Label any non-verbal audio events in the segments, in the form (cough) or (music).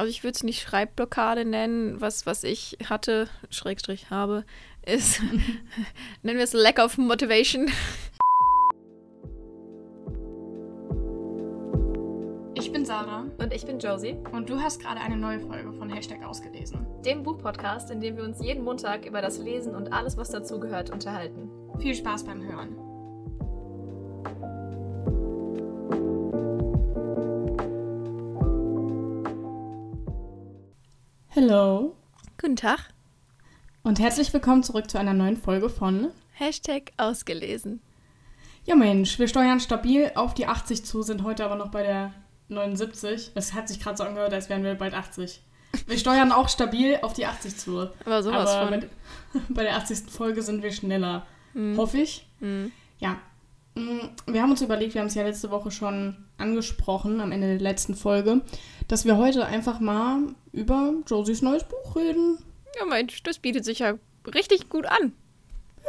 also ich würde es nicht Schreibblockade nennen. Was, was ich hatte, Schrägstrich habe, ist, (laughs) nennen wir es Lack of Motivation. Ich bin Sarah. Und ich bin Josie. Und du hast gerade eine neue Folge von Hashtag ausgelesen. Dem Buchpodcast, in dem wir uns jeden Montag über das Lesen und alles, was dazugehört, unterhalten. Viel Spaß beim Hören. Hallo. Guten Tag. Und herzlich willkommen zurück zu einer neuen Folge von Hashtag ausgelesen. Ja Mensch, wir steuern stabil auf die 80 zu, sind heute aber noch bei der 79. Es hat sich gerade so angehört, als wären wir bald 80. Wir steuern auch stabil auf die 80 zu. Aber sowas aber von. Mit, (laughs) bei der 80. Folge sind wir schneller. Hm. Hoffe ich. Hm. Ja. Mm, Wir haben uns überlegt, wir haben es ja letzte Woche schon angesprochen, am Ende der letzten Folge, dass wir heute einfach mal über Josies neues Buch reden. Ja, Mensch, das bietet sich ja richtig gut an.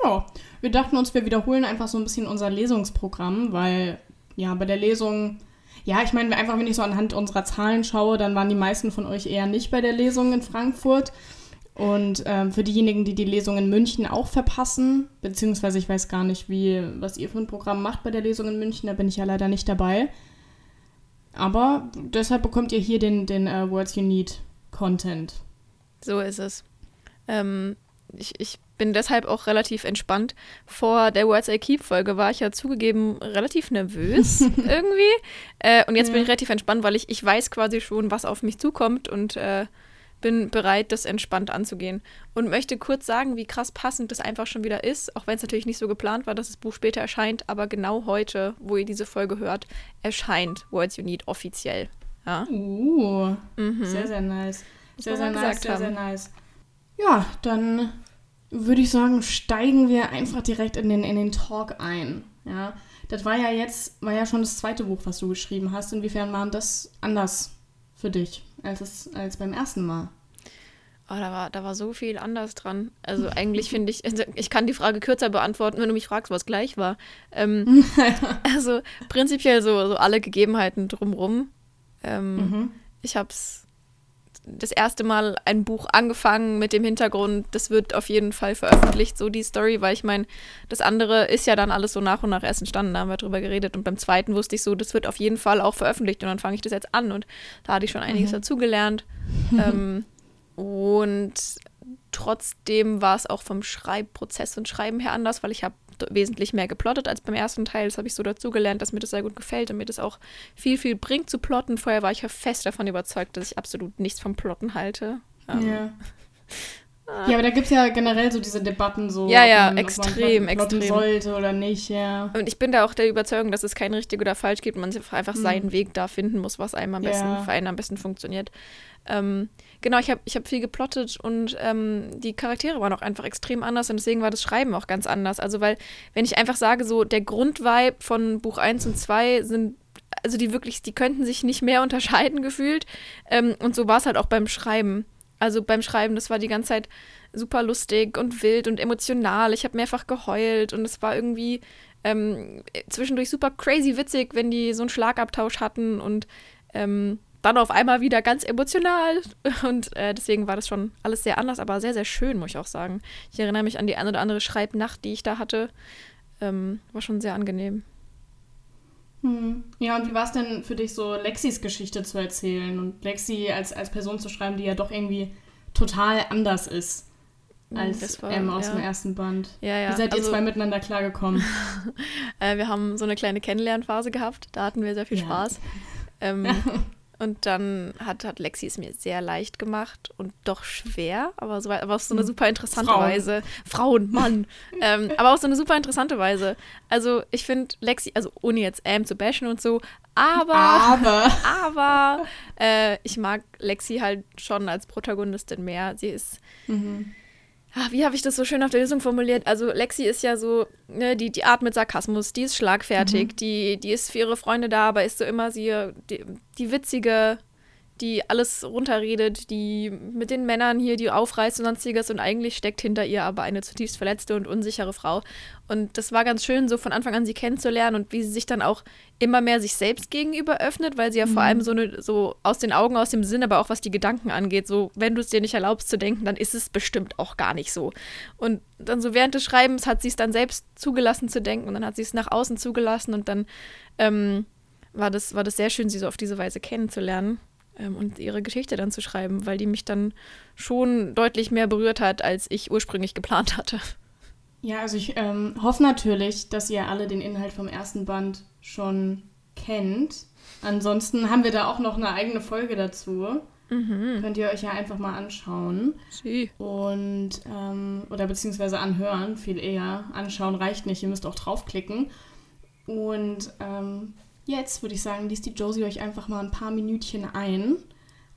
Ja, wir dachten uns, wir wiederholen einfach so ein bisschen unser Lesungsprogramm, weil ja, bei der Lesung, ja, ich meine, einfach wenn ich so anhand unserer Zahlen schaue, dann waren die meisten von euch eher nicht bei der Lesung in Frankfurt. Und ähm, für diejenigen, die die Lesung in München auch verpassen, beziehungsweise ich weiß gar nicht, wie, was ihr für ein Programm macht bei der Lesung in München, da bin ich ja leider nicht dabei. Aber deshalb bekommt ihr hier den, den äh, Words You Need Content. So ist es. Ähm, ich, ich bin deshalb auch relativ entspannt. Vor der Words I Keep Folge war ich ja zugegeben relativ nervös (laughs) irgendwie. Äh, und jetzt bin Ja. ich relativ entspannt, weil ich, ich weiß quasi schon, was auf mich zukommt und äh, bin bereit, das entspannt anzugehen. Und möchte kurz sagen, wie krass passend das einfach schon wieder ist, auch wenn es natürlich nicht so geplant war, dass das Buch später erscheint, aber genau heute, wo ihr diese Folge hört, erscheint Words You Need offiziell. Ja. Uh, Mhm. sehr, sehr nice. Sehr, sehr nice, sehr, sehr nice. Ja, dann würde ich sagen, steigen wir einfach direkt in den, in den Talk ein. Ja, das war ja jetzt, war ja schon das zweite Buch, was du geschrieben hast. Inwiefern war das anders für dich als, es, als beim ersten Mal? Oh, da war, da war so viel anders dran. Also eigentlich finde ich, also ich kann die Frage kürzer beantworten, wenn du mich fragst, was gleich war. Ähm, (laughs) also prinzipiell so, so alle Gegebenheiten drumrum. Ähm, Mhm. Ich habe das erste Mal ein Buch angefangen mit dem Hintergrund, das wird auf jeden Fall veröffentlicht, so die Story, weil ich meine, das andere ist ja dann alles so nach und nach erst entstanden, da haben wir drüber geredet. Und beim zweiten wusste ich so, das wird auf jeden Fall auch veröffentlicht und dann fange ich das jetzt an und da hatte ich schon einiges Mhm. dazugelernt. (laughs) ähm, und trotzdem war es auch vom Schreibprozess und Schreiben her anders, weil ich habe wesentlich mehr geplottet als beim ersten Teil. Das habe ich so dazugelernt, dass mir das sehr gut gefällt und mir das auch viel, viel bringt zu plotten. Vorher war ich ja fest davon überzeugt, dass ich absolut nichts vom Plotten halte. Ähm, Ja. (laughs) Ja, aber da gibt es ja generell so diese Debatten so. Ja, ja, extrem, extrem. sollte oder nicht, ja. Und ich bin da auch der Überzeugung, dass es kein richtig oder falsch gibt, man einfach Mhm. seinen Weg da finden muss, was einem am besten, Ja. für einen am besten funktioniert. Ähm, genau, ich habe ich hab viel geplottet und ähm, die Charaktere waren auch einfach extrem anders und deswegen war das Schreiben auch ganz anders. Also, weil, wenn ich einfach sage, so der Grundvibe von Buch 1 und 2 sind, also die wirklich, die könnten sich nicht mehr (laughs) unterscheiden gefühlt. Ähm, und so war es halt auch beim Schreiben. Also beim Schreiben, das war die ganze Zeit super lustig und wild und emotional. Ich habe mehrfach geheult und es war irgendwie ähm, zwischendurch super crazy witzig, wenn die so einen Schlagabtausch hatten und ähm, dann auf einmal wieder ganz emotional. (laughs) Und äh, deswegen war das schon alles sehr anders, aber sehr, sehr schön, muss ich auch sagen. Ich erinnere mich an die ein oder andere Schreibnacht, die ich da hatte. Ähm, war schon sehr angenehm. Hm. Ja, und wie war es denn für dich, so Lexis Geschichte zu erzählen und Lexi als, als Person zu schreiben, die ja doch irgendwie total anders ist als Das war- ähm, aus ja. dem ersten Band? Ja, ja. Wie seid ihr also, zwei miteinander klargekommen? (laughs) Äh, wir haben so eine kleine Kennenlernphase gehabt. Da hatten wir sehr viel Ja. Spaß. (laughs) Ähm, (laughs) und dann hat, hat Lexi es mir sehr leicht gemacht und doch schwer, aber, so, aber auf so eine Hm. super interessante Frauen. Weise. Frauen, Mann. (laughs) ähm, aber auf so eine super interessante Weise. Also ich finde Lexi, also ohne jetzt Am zu bashen und so, aber, Aber. (laughs) aber äh, ich mag Lexi halt schon als Protagonistin mehr. Sie ist Mhm. Ah, wie habe ich das so schön auf der Lösung formuliert? Also Lexi ist ja so, ne, die, die atmet Sarkasmus, die ist schlagfertig, Mhm. die, die ist für ihre Freunde da, aber ist so immer sie, die, die witzige, die alles runterredet, die mit den Männern hier die aufreißt und sonstiges und eigentlich steckt hinter ihr aber eine zutiefst verletzte und unsichere Frau. Und das war ganz schön, so von Anfang an sie kennenzulernen und wie sie sich dann auch immer mehr sich selbst gegenüber öffnet, weil sie ja mhm. vor allem so, eine, so aus den Augen, aus dem Sinn, aber auch was die Gedanken angeht, so wenn du es dir nicht erlaubst zu denken, dann ist es bestimmt auch gar nicht so. Und dann so während des Schreibens hat sie es dann selbst zugelassen zu denken und dann hat sie es nach außen zugelassen und dann ähm, war, das, war das sehr schön, sie so auf diese Weise kennenzulernen ähm, und ihre Geschichte dann zu schreiben, weil die mich dann schon deutlich mehr berührt hat, als ich ursprünglich geplant hatte. Ja, also ich ähm, hoffe natürlich, dass ihr alle den Inhalt vom ersten Band schon kennt. Ansonsten haben wir da auch noch eine eigene Folge dazu. Mhm. Könnt ihr euch ja einfach mal anschauen. Sie. Und, ähm, oder beziehungsweise anhören, viel eher. Anschauen reicht nicht, ihr müsst auch draufklicken. Und ähm, jetzt würde ich sagen, liest die Josie euch einfach mal ein paar Minütchen ein.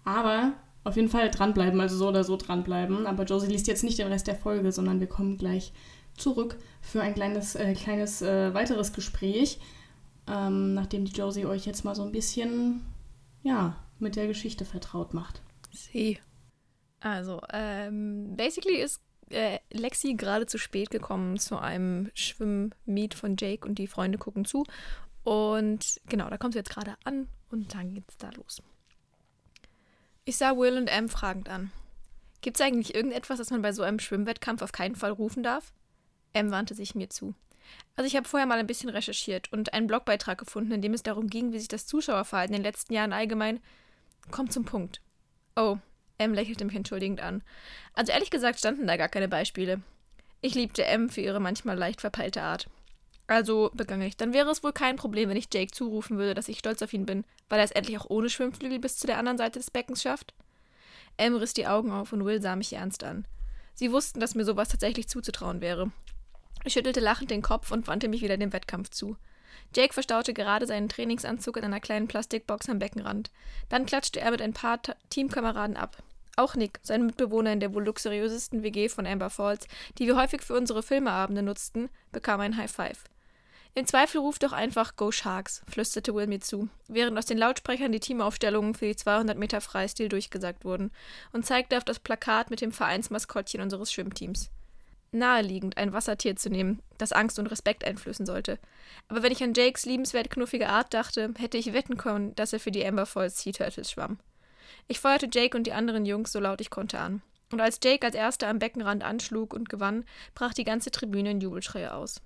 Aber auf jeden Fall dranbleiben, also so oder so dranbleiben. Aber Josie liest jetzt nicht den Rest der Folge, sondern wir kommen gleich zurück für ein kleines, äh, kleines äh, weiteres Gespräch, ähm, nachdem die Josie euch jetzt mal so ein bisschen, ja, mit der Geschichte vertraut macht. Sie. Also, ähm, basically ist äh, Lexi gerade zu spät gekommen zu einem Schwimmmeet von Jake und die Freunde gucken zu. Und genau, da kommt sie jetzt gerade an und dann geht's da los. Ich sah Will und Em fragend an. Gibt es eigentlich irgendetwas, das man bei so einem Schwimmwettkampf auf keinen Fall rufen darf? Em wandte sich mir zu. Also ich habe vorher mal ein bisschen recherchiert und einen Blogbeitrag gefunden, in dem es darum ging, wie sich das Zuschauerverhalten in den letzten Jahren allgemein. Kommt zum Punkt. Oh, M lächelte mich entschuldigend an. Also ehrlich gesagt standen da gar keine Beispiele. Ich liebte M für ihre manchmal leicht verpeilte Art. Also begann ich. Dann wäre es wohl kein Problem, wenn ich Jake zurufen würde, dass ich stolz auf ihn bin, weil er es endlich auch ohne Schwimmflügel bis zu der anderen Seite des Beckens schafft. M riss die Augen auf und Will sah mich ernst an. Sie wussten, dass mir sowas tatsächlich zuzutrauen wäre. Ich schüttelte lachend den Kopf und wandte mich wieder dem Wettkampf zu. Jake verstaute gerade seinen Trainingsanzug in einer kleinen Plastikbox am Beckenrand. Dann klatschte er mit ein paar Ta Teamkameraden ab. Auch Nick, sein Mitbewohner in der wohl luxuriösesten WG von Amber Falls, die wir häufig für unsere Filmeabende nutzten, bekam ein High Five. Im Zweifel ruf doch einfach Go Sharks, flüsterte Will mir zu, während aus den Lautsprechern die Teamaufstellungen für die 200 Meter Freistil durchgesagt wurden und zeigte auf das Plakat mit dem Vereinsmaskottchen unseres Schwimmteams. Naheliegend, ein Wassertier zu nehmen, das Angst und Respekt einflößen sollte. Aber wenn ich an Jakes liebenswert knuffige Art dachte, hätte ich wetten können, dass er für die Amber Falls Sea Turtles schwamm. Ich feuerte Jake und die anderen Jungs so laut ich konnte an. Und als Jake als erster am Beckenrand anschlug und gewann, brach die ganze Tribüne in Jubelschreie aus.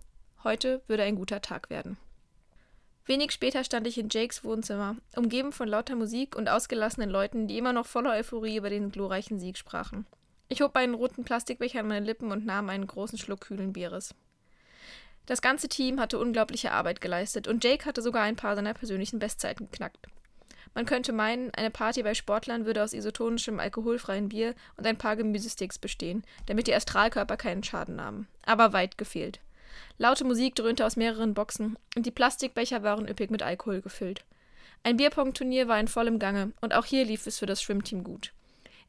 Heute würde ein guter Tag werden. Wenig später stand ich in Jakes Wohnzimmer, umgeben von lauter Musik und ausgelassenen Leuten, die immer noch voller Euphorie über den glorreichen Sieg sprachen. Ich hob einen roten Plastikbecher an meine Lippen und nahm einen großen Schluck kühlen Bieres. Das ganze Team hatte unglaubliche Arbeit geleistet und Jake hatte sogar ein paar seiner persönlichen Bestzeiten geknackt. Man könnte meinen, eine Party bei Sportlern würde aus isotonischem alkoholfreien Bier und ein paar Gemüsesticks bestehen, damit die Astralkörper keinen Schaden nahmen. Aber weit gefehlt. Laute Musik dröhnte aus mehreren Boxen und die Plastikbecher waren üppig mit Alkohol gefüllt. Ein Bierpong-Turnier war in vollem Gange und auch hier lief es für das Schwimmteam gut.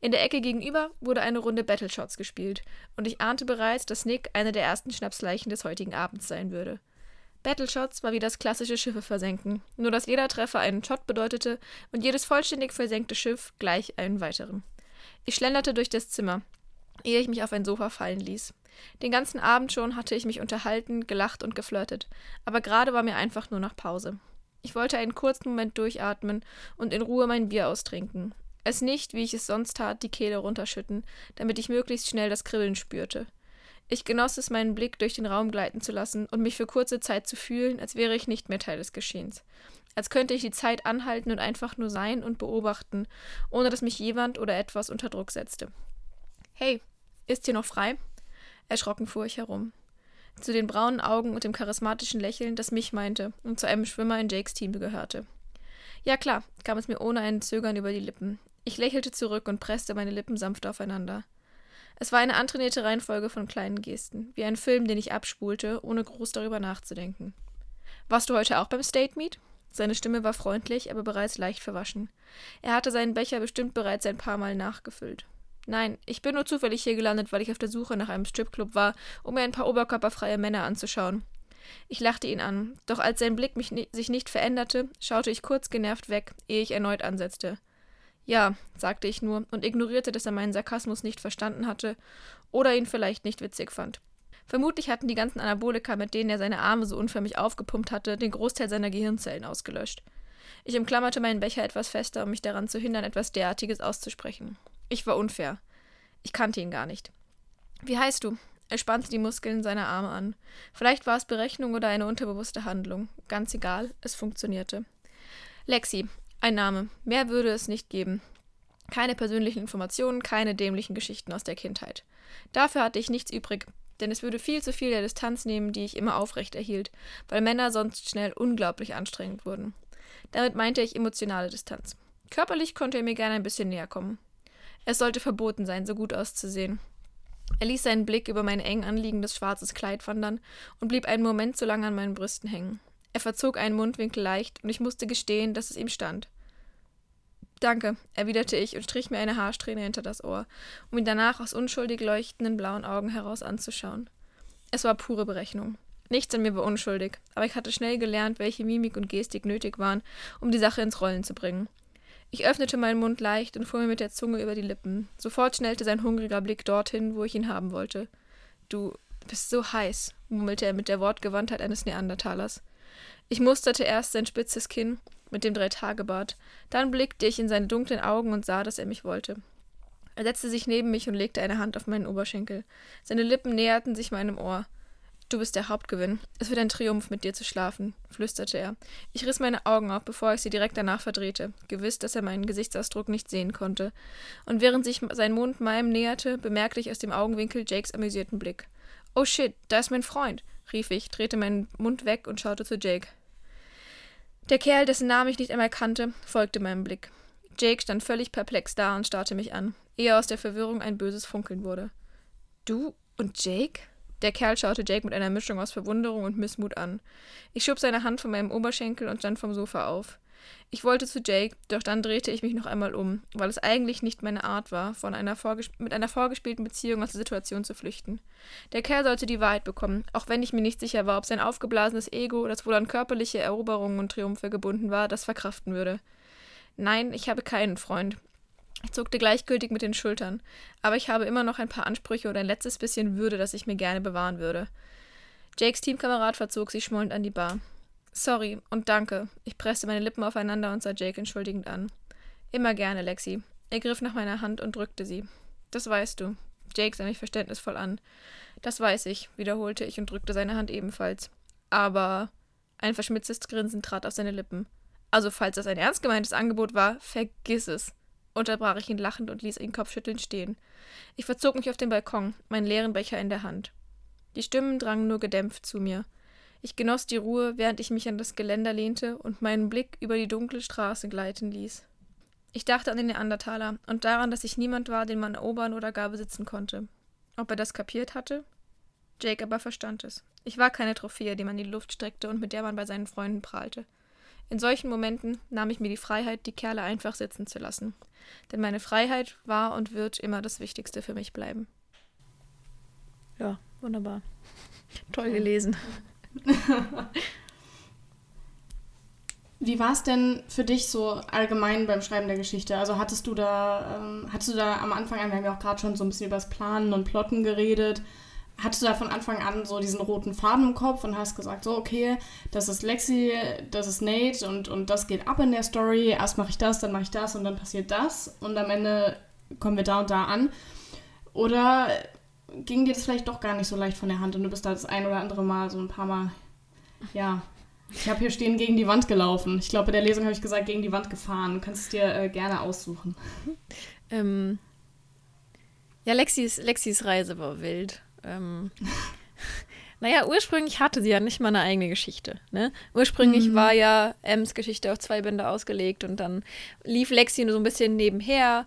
In der Ecke gegenüber wurde eine Runde Battleshots gespielt und ich ahnte bereits, dass Nick eine der ersten Schnapsleichen des heutigen Abends sein würde. Battleshots war wie das klassische Schiffe versenken, nur dass jeder Treffer einen Shot bedeutete und jedes vollständig versenkte Schiff gleich einen weiteren. Ich schlenderte durch das Zimmer, ehe ich mich auf ein Sofa fallen ließ. Den ganzen Abend schon hatte ich mich unterhalten, gelacht und geflirtet, aber gerade war mir einfach nur nach Pause. Ich wollte einen kurzen Moment durchatmen und in Ruhe mein Bier austrinken. Es nicht, wie ich es sonst tat, die Kehle runterschütten, damit ich möglichst schnell das Kribbeln spürte. Ich genoss es, meinen Blick durch den Raum gleiten zu lassen und mich für kurze Zeit zu fühlen, als wäre ich nicht mehr Teil des Geschehens. Als könnte ich die Zeit anhalten und einfach nur sein und beobachten, ohne dass mich jemand oder etwas unter Druck setzte. Hey, ist hier noch frei? Erschrocken fuhr ich herum. Zu den braunen Augen und dem charismatischen Lächeln, das mich meinte und zu einem Schwimmer in Jakes Team gehörte. Ja klar, kam es mir ohne ein Zögern über die Lippen. Ich lächelte zurück und presste meine Lippen sanft aufeinander. Es war eine antrainierte Reihenfolge von kleinen Gesten, wie ein Film, den ich abspulte, ohne groß darüber nachzudenken. Warst du heute auch beim State Meet? Seine Stimme war freundlich, aber bereits leicht verwaschen. Er hatte seinen Becher bestimmt bereits ein paar Mal nachgefüllt. Nein, ich bin nur zufällig hier gelandet, weil ich auf der Suche nach einem Stripclub war, um mir ein paar oberkörperfreie Männer anzuschauen. Ich lachte ihn an, doch als sein Blick mich sich nicht veränderte, schaute ich kurz genervt weg, ehe ich erneut ansetzte. Ja, sagte ich nur und ignorierte, dass er meinen Sarkasmus nicht verstanden hatte oder ihn vielleicht nicht witzig fand. Vermutlich hatten die ganzen Anabolika, mit denen er seine Arme so unförmig aufgepumpt hatte, den Großteil seiner Gehirnzellen ausgelöscht. Ich umklammerte meinen Becher etwas fester, um mich daran zu hindern, etwas derartiges auszusprechen. Ich war unfair. Ich kannte ihn gar nicht. Wie heißt du? Er spannte die Muskeln seiner Arme an. Vielleicht war es Berechnung oder eine unterbewusste Handlung. Ganz egal, es funktionierte. Lexi, ein Name. Mehr würde es nicht geben. Keine persönlichen Informationen, keine dämlichen Geschichten aus der Kindheit. Dafür hatte ich nichts übrig, denn es würde viel zu viel der Distanz nehmen, die ich immer aufrecht erhielt, weil Männer sonst schnell unglaublich anstrengend wurden. Damit meinte ich emotionale Distanz. Körperlich konnte er mir gerne ein bisschen näher kommen. Es sollte verboten sein, so gut auszusehen. Er ließ seinen Blick über mein eng anliegendes schwarzes Kleid wandern und blieb einen Moment so lange an meinen Brüsten hängen. Er verzog einen Mundwinkel leicht, und ich musste gestehen, dass es ihm stand. Danke, erwiderte ich und strich mir eine Haarsträhne hinter das Ohr, um ihn danach aus unschuldig leuchtenden blauen Augen heraus anzuschauen. Es war pure Berechnung. Nichts an mir war unschuldig, aber ich hatte schnell gelernt, welche Mimik und Gestik nötig waren, um die Sache ins Rollen zu bringen. Ich öffnete meinen Mund leicht und fuhr mir mit der Zunge über die Lippen. Sofort schnellte sein hungriger Blick dorthin, wo ich ihn haben wollte. Du bist so heiß, murmelte er mit der Wortgewandtheit eines Neandertalers. Ich musterte erst sein spitzes Kinn mit dem Dreitagebart, dann blickte ich in seine dunklen Augen und sah, dass er mich wollte. Er setzte sich neben mich und legte eine Hand auf meinen Oberschenkel. Seine Lippen näherten sich meinem Ohr. Du bist der Hauptgewinn. Es wird ein Triumph, mit dir zu schlafen, flüsterte er. Ich riss meine Augen auf, bevor ich sie direkt danach verdrehte, gewiss, dass er meinen Gesichtsausdruck nicht sehen konnte. Und während sich sein Mund meinem näherte, bemerkte ich aus dem Augenwinkel Jakes amüsierten Blick. Oh shit, da ist mein Freund, rief ich, drehte meinen Mund weg und schaute zu Jake. Der Kerl, dessen Namen ich nicht einmal kannte, folgte meinem Blick. Jake stand völlig perplex da und starrte mich an, ehe aus der Verwirrung ein böses Funkeln wurde. Du und Jake? Der Kerl schaute Jake mit einer Mischung aus Verwunderung und Missmut an. Ich schob seine Hand von meinem Oberschenkel und stand vom Sofa auf. Ich wollte zu Jake, doch dann drehte ich mich noch einmal um, weil es eigentlich nicht meine Art war, von einer mit einer vorgespielten Beziehung aus der Situation zu flüchten. Der Kerl sollte die Wahrheit bekommen, auch wenn ich mir nicht sicher war, ob sein aufgeblasenes Ego, das wohl an körperliche Eroberungen und Triumphe gebunden war, das verkraften würde. Nein, ich habe keinen Freund. Ich zuckte gleichgültig mit den Schultern, aber ich habe immer noch ein paar Ansprüche und ein letztes bisschen Würde, das ich mir gerne bewahren würde. Jakes Teamkamerad verzog sich schmollend an die Bar. Sorry und danke. Ich presste meine Lippen aufeinander und sah Jake entschuldigend an. Immer gerne, Lexi. Er griff nach meiner Hand und drückte sie. Das weißt du. Jake sah mich verständnisvoll an. Das weiß ich, wiederholte ich und drückte seine Hand ebenfalls. Aber ein verschmitztes Grinsen trat auf seine Lippen. Also, falls das ein ernst gemeintes Angebot war, vergiss es unterbrach ich ihn lachend und ließ ihn kopfschüttelnd stehen. Ich verzog mich auf den Balkon, meinen leeren Becher in der Hand. Die Stimmen drangen nur gedämpft zu mir. Ich genoss die Ruhe, während ich mich an das Geländer lehnte und meinen Blick über die dunkle Straße gleiten ließ. Ich dachte an den Neandertaler und daran, dass ich niemand war, den man erobern oder gar besitzen konnte. Ob er das kapiert hatte? Jake aber verstand es. Ich war keine Trophäe, die man in die Luft streckte und mit der man bei seinen Freunden prahlte. In solchen Momenten nahm ich mir die Freiheit, die Kerle einfach sitzen zu lassen. Denn meine Freiheit war und wird immer das Wichtigste für mich bleiben. Ja, wunderbar. (laughs) Toll gelesen. (laughs) Wie war es denn für dich so allgemein beim Schreiben der Geschichte? Also hattest du da, ähm, hattest du da am Anfang an, wir haben ja auch gerade schon so ein bisschen über das Planen und Plotten geredet, hattest du da von Anfang an so diesen roten Faden im Kopf und hast gesagt, so, okay, das ist Lexi, das ist Nate und, und das geht ab in der Story. Erst mache ich das, dann mache ich das und dann passiert das und am Ende kommen wir da und da an. Oder ging dir das vielleicht doch gar nicht so leicht von der Hand und du bist da das ein oder andere Mal so ein paar Mal, ja, ich habe hier stehen gegen die Wand gelaufen. Ich glaube, bei der Lesung habe ich gesagt, gegen die Wand gefahren. Du kannst es dir äh, gerne aussuchen. Ähm, ja, Lexis, Lexis Reise war wild. Ähm, (laughs) naja, ursprünglich hatte sie ja nicht mal eine eigene Geschichte. Ne? Ursprünglich mhm. war ja Ems Geschichte auf zwei Bände ausgelegt und dann lief Lexi nur so ein bisschen nebenher.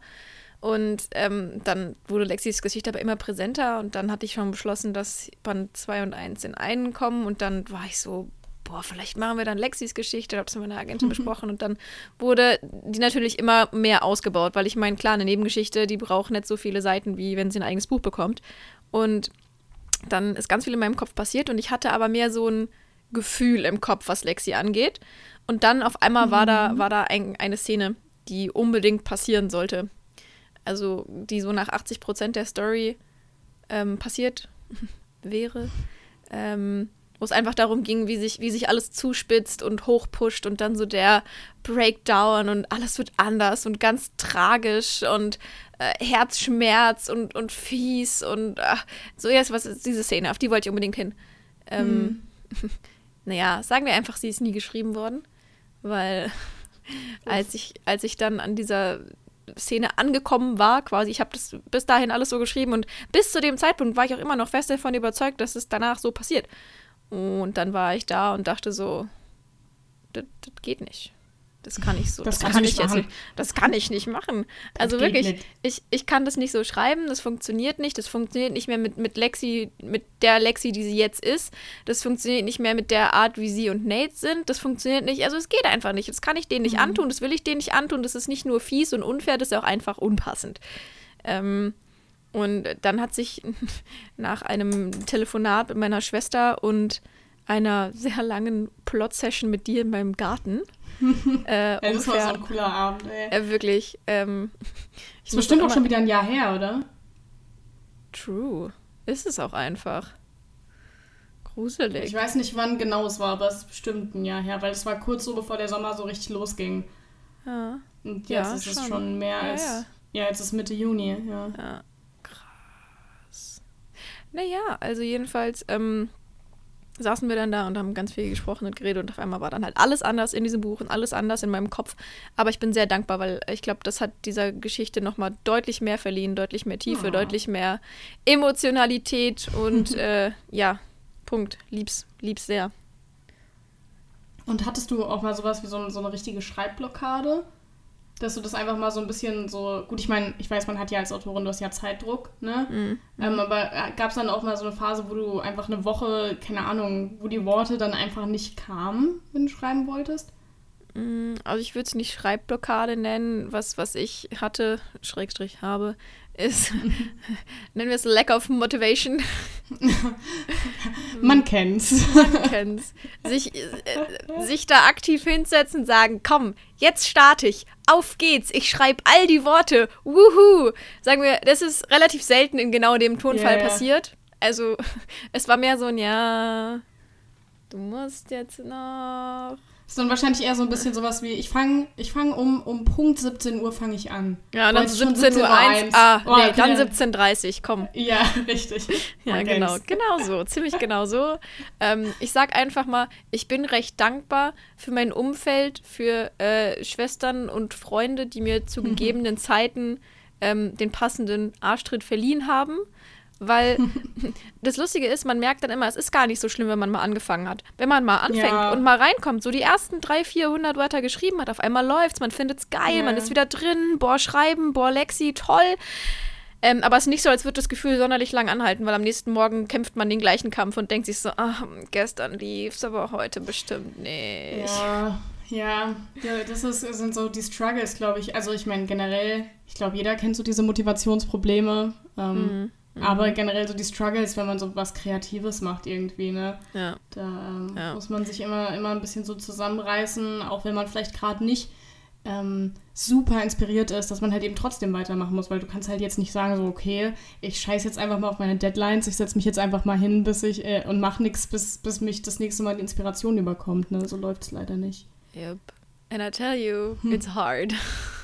Und ähm, dann wurde Lexis Geschichte aber immer präsenter und dann hatte ich schon beschlossen, dass Band 2 und 1 in einen kommen und dann war ich so, boah, vielleicht machen wir dann Lexis Geschichte, ich habe es mit meiner Agentin (laughs) besprochen und dann wurde die natürlich immer mehr ausgebaut, weil ich meine, klar, eine Nebengeschichte, die braucht nicht so viele Seiten, wie wenn sie ein eigenes Buch bekommt. Und dann ist ganz viel in meinem Kopf passiert und ich hatte aber mehr so ein Gefühl im Kopf, was Lexi angeht. Und dann auf einmal war da, mhm. war da ein, eine Szene, die unbedingt passieren sollte. Also die so nach 80 Prozent der Story ähm, passiert (laughs) wäre. Ähm, wo es einfach darum ging, wie sich, wie sich alles zuspitzt und hochpusht und dann so der Breakdown und alles wird anders und ganz tragisch und äh, Herzschmerz und, und fies und ach, so jetzt was ist diese Szene, auf die wollte ich unbedingt hin. Ähm, hm. (laughs) naja, sagen wir einfach, sie ist nie geschrieben worden, weil (laughs) als ich, als ich dann an dieser Szene angekommen war, quasi. Ich habe das bis dahin alles so geschrieben und bis zu dem Zeitpunkt war ich auch immer noch fest davon überzeugt, dass es danach so passiert. Und dann war ich da und dachte so, das geht nicht. Das kann ich so. Das, das kann ich jetzt nicht. Das kann ich nicht machen. Also wirklich, ich, ich kann das nicht so schreiben. Das funktioniert nicht. Das funktioniert nicht mehr mit, mit Lexi, mit der Lexi, die sie jetzt ist. Das funktioniert nicht mehr mit der Art, wie sie und Nate sind. Das funktioniert nicht. Also es geht einfach nicht. Das kann ich denen nicht mhm. antun. Das will ich denen nicht antun. Das ist nicht nur fies und unfair. Das ist auch einfach unpassend. Ähm, und dann hat sich (laughs) nach einem Telefonat mit meiner Schwester und einer sehr langen Plot-Session mit dir in meinem Garten (laughs) äh, ja, das war so ein cooler Abend, ey. Äh, wirklich. Ähm, ist bestimmt auch schon wieder ein Jahr her, oder? True. Ist es auch einfach. Gruselig. Ich weiß nicht, wann genau es war, aber es ist bestimmt ein Jahr her, weil es war kurz so, bevor der Sommer so richtig losging. Ja. Und jetzt ja, ist schon. es schon mehr ja, als. Ja. ja, jetzt ist Mitte Juni, ja. Ja, krass. Naja, also jedenfalls, ähm, saßen wir dann da und haben ganz viel gesprochen und geredet und auf einmal war dann halt alles anders in diesem Buch und alles anders in meinem Kopf. Aber ich bin sehr dankbar, weil ich glaube, das hat dieser Geschichte nochmal deutlich mehr verliehen, deutlich mehr Tiefe, oh. deutlich mehr Emotionalität und (laughs) äh, ja, Punkt. Lieb's, lieb's sehr. Und hattest du auch mal sowas wie so, so eine richtige Schreibblockade? Dass du das einfach mal so ein bisschen so, gut, ich meine, ich weiß, man hat ja als Autorin, du hast ja Zeitdruck, ne? Mhm. Ähm, aber äh, gab es dann auch mal so eine Phase, wo du einfach eine Woche, keine Ahnung, wo die Worte dann einfach nicht kamen, wenn du schreiben wolltest? Mm, also ich würde es nicht Schreibblockade nennen. Was, was ich hatte, Schrägstrich habe, ist, (laughs) nennen wir es Lack of Motivation. Man kennt's. Man kennt's. Sich, äh, sich da aktiv hinsetzen, sagen, komm, jetzt starte ich, auf geht's, ich schreibe all die Worte, wuhu. Sagen wir, das ist relativ selten in genau dem Tonfall yeah, passiert. Also, (laughs) es war mehr so ein, ja, du musst jetzt noch ist dann wahrscheinlich eher so ein bisschen sowas wie, ich fange ich fang um, um Punkt 17 Uhr fange ich an. Ja, und dann 17 Uhr 1. Ah, oh, nee, okay. dann 17.30 komm. Ja, (laughs) richtig. (laughs) ja, Man genau. Genau so. (laughs) Ziemlich genau so. Ähm, ich sag einfach mal, ich bin recht dankbar für mein Umfeld, für äh, Schwestern und Freunde, die mir zu mhm. gegebenen Zeiten ähm, den passenden Arschtritt verliehen haben. Weil (laughs) das Lustige ist, man merkt dann immer, es ist gar nicht so schlimm, wenn man mal angefangen hat. Wenn man mal anfängt ja. und mal reinkommt, so die ersten 300, 400 Wörter geschrieben hat, auf einmal läuft's, man findet's geil, ja. man ist wieder drin, boah, schreiben, boah, Lexi, toll. Ähm, aber es ist nicht so, als würde das Gefühl sonderlich lang anhalten, weil am nächsten Morgen kämpft man den gleichen Kampf und denkt sich so, ach, gestern lief's, aber heute bestimmt nicht. Ja, ja, ja das ist, sind so die Struggles, glaube ich. Also ich meine generell, ich glaube, jeder kennt so diese Motivationsprobleme. Ähm, mhm. Mhm. Aber generell so die Struggles, wenn man so was Kreatives macht irgendwie, ne? Ja. Da ähm, ja. muss man sich immer, immer ein bisschen so zusammenreißen, auch wenn man vielleicht gerade nicht ähm, super inspiriert ist, dass man halt eben trotzdem weitermachen muss, weil du kannst halt jetzt nicht sagen, so, okay, ich scheiße jetzt einfach mal auf meine Deadlines, ich setze mich jetzt einfach mal hin, bis ich äh, und mache nichts, bis, bis mich das nächste Mal die Inspiration überkommt, ne? So läuft es leider nicht. Yep. And I tell you, hm. it's hard. (laughs)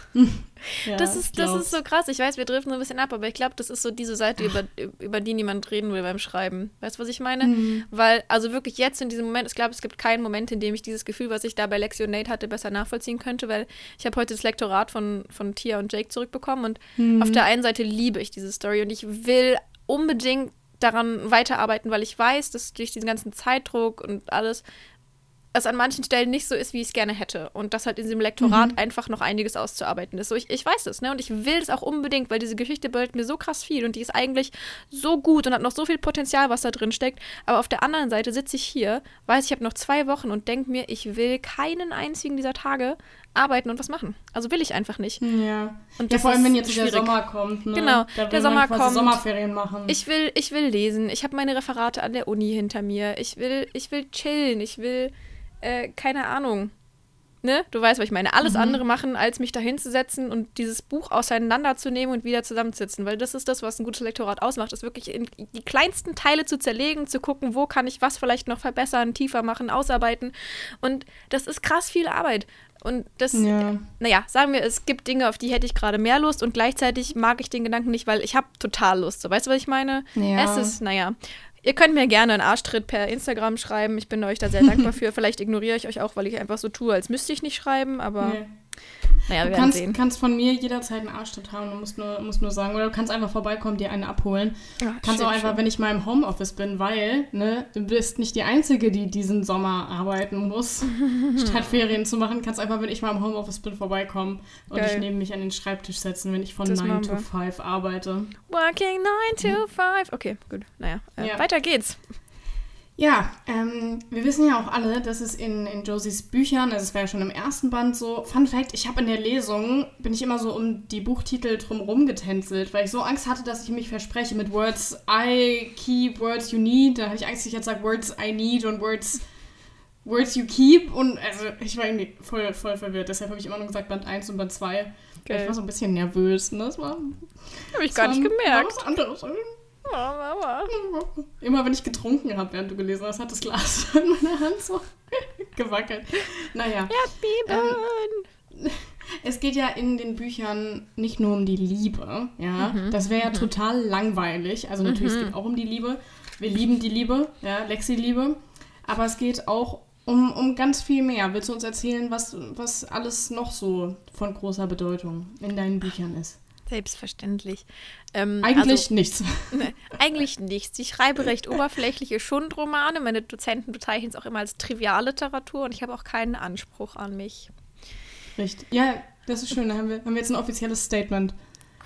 Ja, das, ist, das ist so krass. Ich weiß, wir driften so ein bisschen ab, aber ich glaube, das ist so diese Seite, über, über die niemand reden will beim Schreiben. Weißt du, was ich meine? Mhm. Weil, also wirklich jetzt in diesem Moment, ich glaube, es gibt keinen Moment, in dem ich dieses Gefühl, was ich da bei Lexi und Nate hatte, besser nachvollziehen könnte, weil ich habe heute das Lektorat von, von Tia und Jake zurückbekommen und mhm. auf der einen Seite liebe ich diese Story und ich will unbedingt daran weiterarbeiten, weil ich weiß, dass durch diesen ganzen Zeitdruck und alles es an manchen Stellen nicht so ist, wie ich es gerne hätte. Und dass halt in diesem Lektorat mhm. einfach noch einiges auszuarbeiten ist. So, ich, ich weiß es, ne? Und ich will es auch unbedingt, weil diese Geschichte bedeutet mir so krass viel und die ist eigentlich so gut und hat noch so viel Potenzial, was da drin steckt. Aber auf der anderen Seite sitze ich hier, weiß, ich habe noch zwei Wochen und denke mir, ich will keinen einzigen dieser Tage arbeiten und was machen. Also will ich einfach nicht. Ja. Und ja, vor allem, wenn jetzt schwierig. der Sommer kommt. Ne? Genau, der Sommer kommt. Sommerferien machen. Ich will, ich will lesen. Ich habe meine Referate an der Uni hinter mir. Ich will, ich will chillen. Ich will äh, keine Ahnung. ne, du weißt, was ich meine, alles Mhm. andere machen, als mich da hinzusetzen und dieses Buch auseinanderzunehmen und wieder zusammenzusetzen. Weil das ist das, was ein gutes Lektorat ausmacht, ist wirklich in die kleinsten Teile zu zerlegen, zu gucken, wo kann ich was vielleicht noch verbessern, tiefer machen, ausarbeiten. Und das ist krass viel Arbeit. Und das, Ja. naja, sagen wir, es gibt Dinge, auf die hätte ich gerade mehr Lust und gleichzeitig mag ich den Gedanken nicht, weil ich habe total Lust. So, weißt du, was ich meine? Ja. Es ist, naja. Ihr könnt mir gerne einen Arschtritt per Instagram schreiben. Ich bin euch da sehr dankbar (laughs) für. Vielleicht ignoriere ich euch auch, weil ich einfach so tue, als müsste ich nicht schreiben. Aber Nee. Naja, wir Du kannst, sehen. kannst von mir jederzeit einen Arschtritt haben, du musst nur, musst nur sagen. Oder du kannst einfach vorbeikommen, dir einen abholen. Ja, Kannst schön, auch einfach, schön. wenn ich mal im Homeoffice bin, weil, ne, du bist nicht die Einzige, die diesen Sommer arbeiten muss, (laughs) statt Ferien zu machen, kannst einfach, wenn ich mal im Homeoffice bin, vorbeikommen und Geil. dich neben mich an den Schreibtisch setzen, wenn ich von Das 9 machen to wir. 5 arbeite. Working 9 to 5. Okay, gut. Naja, äh, Ja. weiter geht's. Ja, ähm, wir wissen ja auch alle, dass es in, in Josies Büchern, also es war ja schon im ersten Band so, Fun Fact, ich habe in der Lesung, bin ich immer so um die Buchtitel drumherum getänzelt, weil ich so Angst hatte, dass ich mich verspreche mit Words I keep, Words you need, da hatte ich Angst, dass ich jetzt sage Words I need und Words, Words you keep und also ich war irgendwie voll, voll verwirrt, deshalb habe ich immer nur gesagt Band 1 und Band 2. Ich Geil. war so ein bisschen nervös, ne? Das war, Habe ich das gar war- nicht War gemerkt. was anderes. Oh, Mama. Immer wenn ich getrunken habe, während du gelesen hast, hat das Glas (laughs) in meiner Hand so gewackelt. Naja, Erdbeben. es geht ja in den Büchern nicht nur um die Liebe, ja. Das wäre ja total langweilig. Also natürlich, es geht auch um die Liebe. Wir lieben die Liebe, ja, Lexi-Liebe. Aber es geht auch um, um ganz viel mehr. Willst du uns erzählen, was, was alles noch so von großer Bedeutung in deinen Büchern ist? Selbstverständlich. Ähm, Eigentlich also, nichts. (laughs) ne, eigentlich nichts. Ich schreibe recht (laughs) oberflächliche Schundromane. Meine Dozenten bezeichnen es auch immer als Trivialliteratur und ich habe auch keinen Anspruch an mich. Richtig. Ja, das ist schön. Da haben wir, haben wir jetzt ein offizielles Statement.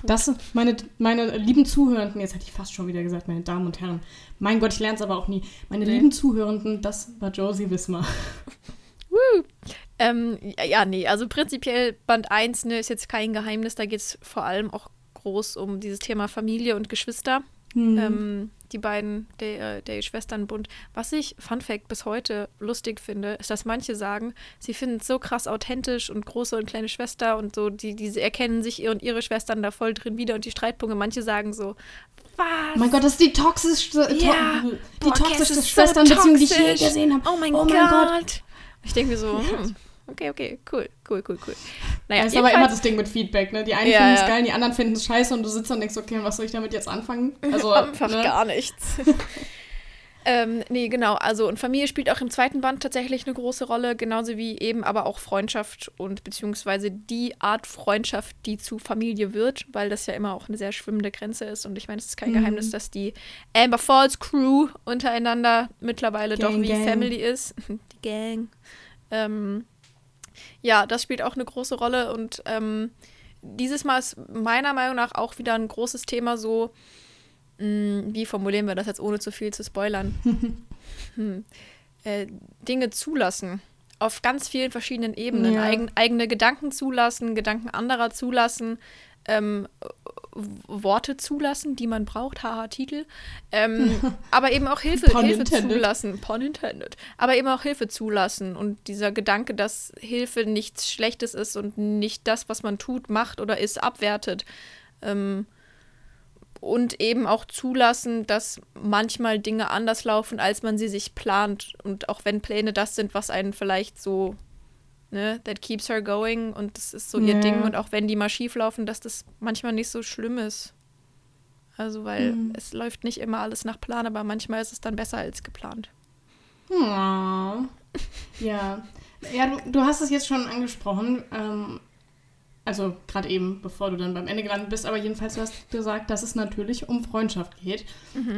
Das, meine, meine lieben Zuhörenden, jetzt hätte ich fast schon wieder gesagt, meine Damen und Herren. Mein Gott, ich lerne es aber auch nie. Meine Nee. lieben Zuhörenden, das war Josie Wismar. Woo. Ähm, ja, nee, also prinzipiell Band 1 ne, ist jetzt kein Geheimnis. Da geht es vor allem auch groß um dieses Thema Familie und Geschwister. Mhm. Ähm, die beiden, der, der Schwesternbund. Was ich, Fun Fact, bis heute lustig finde, ist, dass manche sagen, sie finden es so krass authentisch und große und kleine Schwester und so, die, die erkennen sich ihr und ihre Schwestern da voll drin wieder und die Streitpunkte. Manche sagen so, was? Oh mein Gott, das ist die toxischste, to Ja. die Boah, toxischste ist so Schwesternbeziehung, die ich je gesehen habe. Oh mein, Oh Gott. mein Gott. Ich denke mir so, hm, okay, okay, cool, cool, cool, cool. Naja, das ist aber immer das Ding mit Feedback, ne? Die einen Ja, finden es ja. geil, die anderen finden es scheiße und du sitzt und denkst, okay, was soll ich damit jetzt anfangen? (laughs) Also, Einfach ne? gar nichts. (laughs) ähm, nee, genau. Also, und Familie spielt auch im zweiten Band tatsächlich eine große Rolle, genauso wie eben aber auch Freundschaft und beziehungsweise die Art Freundschaft, die zu Familie wird, weil das ja immer auch eine sehr schwimmende Grenze ist. Und ich meine, es ist kein Mhm. Geheimnis, dass die Amber Falls Crew untereinander mittlerweile doch Gang, wie Gang. Family ist. (laughs) die Gang. Ähm, ja, das spielt auch eine große Rolle und ähm, dieses Mal ist meiner Meinung nach auch wieder ein großes Thema so, mh, wie formulieren wir das jetzt, ohne zu viel zu spoilern? (laughs) hm. äh, Dinge zulassen. Auf ganz vielen verschiedenen Ebenen. Ja. Eigen, eigene Gedanken zulassen, Gedanken anderer zulassen, ähm, Worte zulassen, die man braucht, haha, Titel. Ähm, (laughs) aber eben auch Hilfe, Hilfe intended. zulassen. Pun intended. Aber eben auch Hilfe zulassen. Und dieser Gedanke, dass Hilfe nichts Schlechtes ist und nicht das, was man tut, macht oder ist, abwertet. Ähm, und eben auch zulassen, dass manchmal Dinge anders laufen, als man sie sich plant. Und auch wenn Pläne das sind, was einen vielleicht so, ne, that keeps her going und das ist so ihr Ja. Ding. Und auch wenn die mal schief laufen, dass das manchmal nicht so schlimm ist. Also, weil Mhm. es läuft nicht immer alles nach Plan, aber manchmal ist es dann besser als geplant. Ja. Ja, du, du hast es jetzt schon angesprochen. Ähm, also gerade eben, bevor du dann beim Ende gelandet bist, aber jedenfalls, du hast gesagt, dass es natürlich um Freundschaft geht.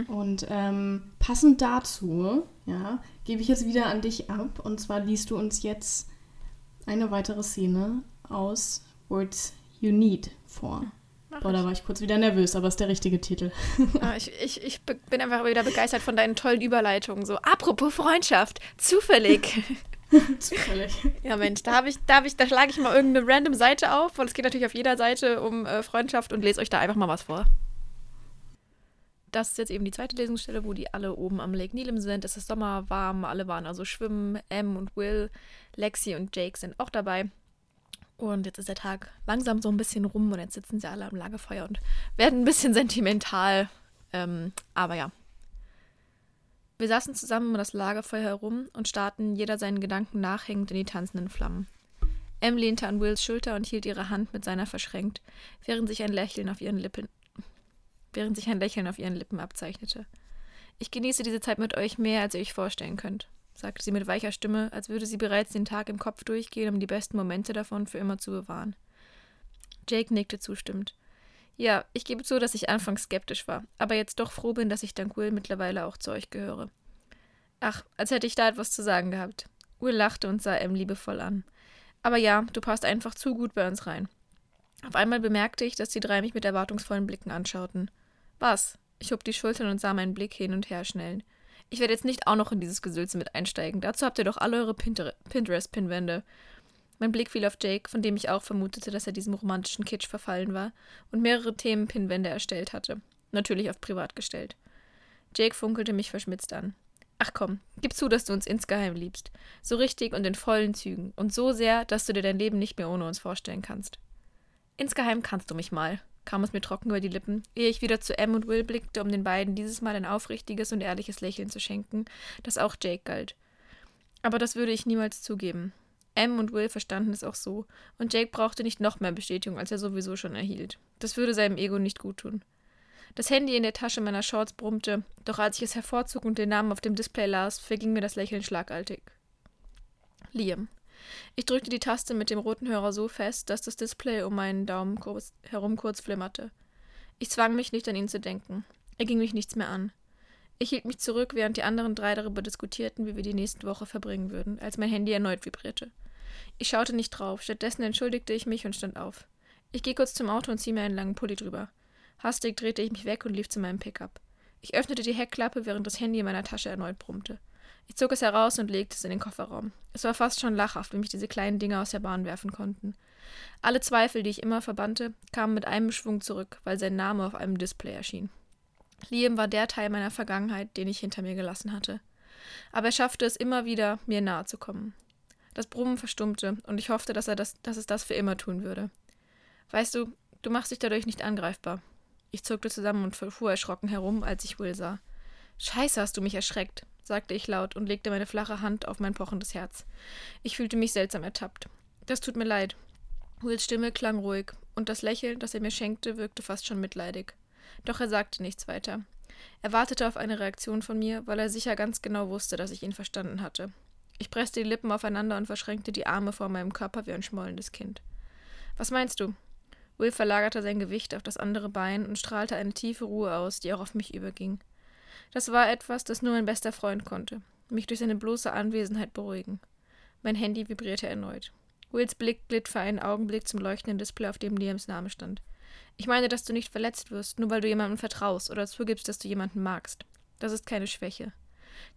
Und ähm, passend dazu, ja, gebe ich jetzt wieder an dich ab. Und zwar liest du uns jetzt eine weitere Szene aus Words You Need vor. Mach Boah, da war ich kurz wieder nervös, aber ist der richtige Titel. (laughs) Ah, ich, ich, ich bin einfach wieder begeistert von deinen tollen Überleitungen. So, apropos Freundschaft, zufällig. (laughs) Zufällig. Ja, Mensch, da habe ich, da habe ich, da schlage ich mal irgendeine random Seite auf, weil es geht natürlich auf jeder Seite um äh, Freundschaft und lese euch da einfach mal was vor. Das ist jetzt eben die zweite Lesungsstelle, wo die alle oben am Lake Nilem sind. Es ist Sommer, warm, alle waren also schwimmen. Em und Will, Lexi und Jake sind auch dabei. Und jetzt ist der Tag langsam so ein bisschen rum und jetzt sitzen sie alle am Lagerfeuer und werden ein bisschen (laughs) sentimental. Ähm, aber ja. Wir saßen zusammen um das Lagerfeuer herum und starrten jeder seinen Gedanken nachhängend in die tanzenden Flammen. Em lehnte an Wills Schulter und hielt ihre Hand mit seiner verschränkt, während sich ein Lächeln auf ihren Lippen, während sich ein Lächeln auf ihren Lippen abzeichnete. Ich genieße diese Zeit mit euch mehr, als ihr euch vorstellen könnt, sagte sie mit weicher Stimme, als würde sie bereits den Tag im Kopf durchgehen, um die besten Momente davon für immer zu bewahren. Jake nickte zustimmend. Ja, ich gebe zu, dass ich anfangs skeptisch war, aber jetzt doch froh bin, dass ich dank Will mittlerweile auch zu euch gehöre. Ach, als hätte ich da etwas zu sagen gehabt. Will lachte und sah Em liebevoll an. Aber ja, du passt einfach zu gut bei uns rein. Auf einmal bemerkte ich, dass die drei mich mit erwartungsvollen Blicken anschauten. Was? Ich hob die Schultern und sah meinen Blick hin und her schnellen. Ich werde jetzt nicht auch noch in dieses Gesülze mit einsteigen. Dazu habt ihr doch alle eure Pinterest-Pinwände. Mein Blick fiel auf Jake, von dem ich auch vermutete, dass er diesem romantischen Kitsch verfallen war und mehrere Themen-Pinwände erstellt hatte. Natürlich auf privat gestellt. Jake funkelte mich verschmitzt an. Ach komm, gib zu, dass du uns insgeheim liebst. So richtig und in vollen Zügen. Und so sehr, dass du dir dein Leben nicht mehr ohne uns vorstellen kannst. Insgeheim kannst du mich mal, kam es mir trocken über die Lippen, ehe ich wieder zu Em und Will blickte, um den beiden dieses Mal ein aufrichtiges und ehrliches Lächeln zu schenken, das auch Jake galt. Aber das würde ich niemals zugeben. Em und Will verstanden es auch so, und Jake brauchte nicht noch mehr Bestätigung, als er sowieso schon erhielt. Das würde seinem Ego nicht guttun. Das Handy in der Tasche meiner Shorts brummte, doch als ich es hervorzog und den Namen auf dem Display las, verging mir das Lächeln schlagartig. Liam. Ich drückte die Taste mit dem roten Hörer so fest, dass das Display um meinen Daumen kurz, herum kurz flimmerte. Ich zwang mich nicht an ihn zu denken. Er ging mich nichts mehr an. Ich hielt mich zurück, während die anderen drei darüber diskutierten, wie wir die nächste Woche verbringen würden, als mein Handy erneut vibrierte. Ich schaute nicht drauf, stattdessen entschuldigte ich mich und stand auf. Ich gehe kurz zum Auto und ziehe mir einen langen Pulli drüber. Hastig drehte ich mich weg und lief zu meinem Pickup. Ich öffnete die Heckklappe, während das Handy in meiner Tasche erneut brummte. Ich zog es heraus und legte es in den Kofferraum. Es war fast schon lachhaft, wie mich diese kleinen Dinge aus der Bahn werfen konnten. Alle Zweifel, die ich immer verbannte, kamen mit einem Schwung zurück, weil sein Name auf einem Display erschien. Liam war der Teil meiner Vergangenheit, den ich hinter mir gelassen hatte. Aber er schaffte es immer wieder, mir nahe zu kommen. Das Brummen verstummte, und ich hoffte, dass er das, dass es das für immer tun würde. Weißt du, du machst dich dadurch nicht angreifbar. Ich zuckte zusammen und fuhr erschrocken herum, als ich Will sah. Scheiße, hast du mich erschreckt, sagte ich laut und legte meine flache Hand auf mein pochendes Herz. Ich fühlte mich seltsam ertappt. Das tut mir leid. Wills Stimme klang ruhig, und das Lächeln, das er mir schenkte, wirkte fast schon mitleidig. Doch er sagte nichts weiter. Er wartete auf eine Reaktion von mir, weil er sicher ganz genau wusste, dass ich ihn verstanden hatte. Ich presste die Lippen aufeinander und verschränkte die Arme vor meinem Körper wie ein schmollendes Kind. Was meinst du? Will verlagerte sein Gewicht auf das andere Bein und strahlte eine tiefe Ruhe aus, die auch auf mich überging. Das war etwas, das nur mein bester Freund konnte, mich durch seine bloße Anwesenheit beruhigen. Mein Handy vibrierte erneut. Wills Blick glitt für einen Augenblick zum leuchtenden Display, auf dem Liams Name stand. Ich meine, dass du nicht verletzt wirst, nur weil du jemandem vertraust oder zugibst, dass du jemanden magst. Das ist keine Schwäche.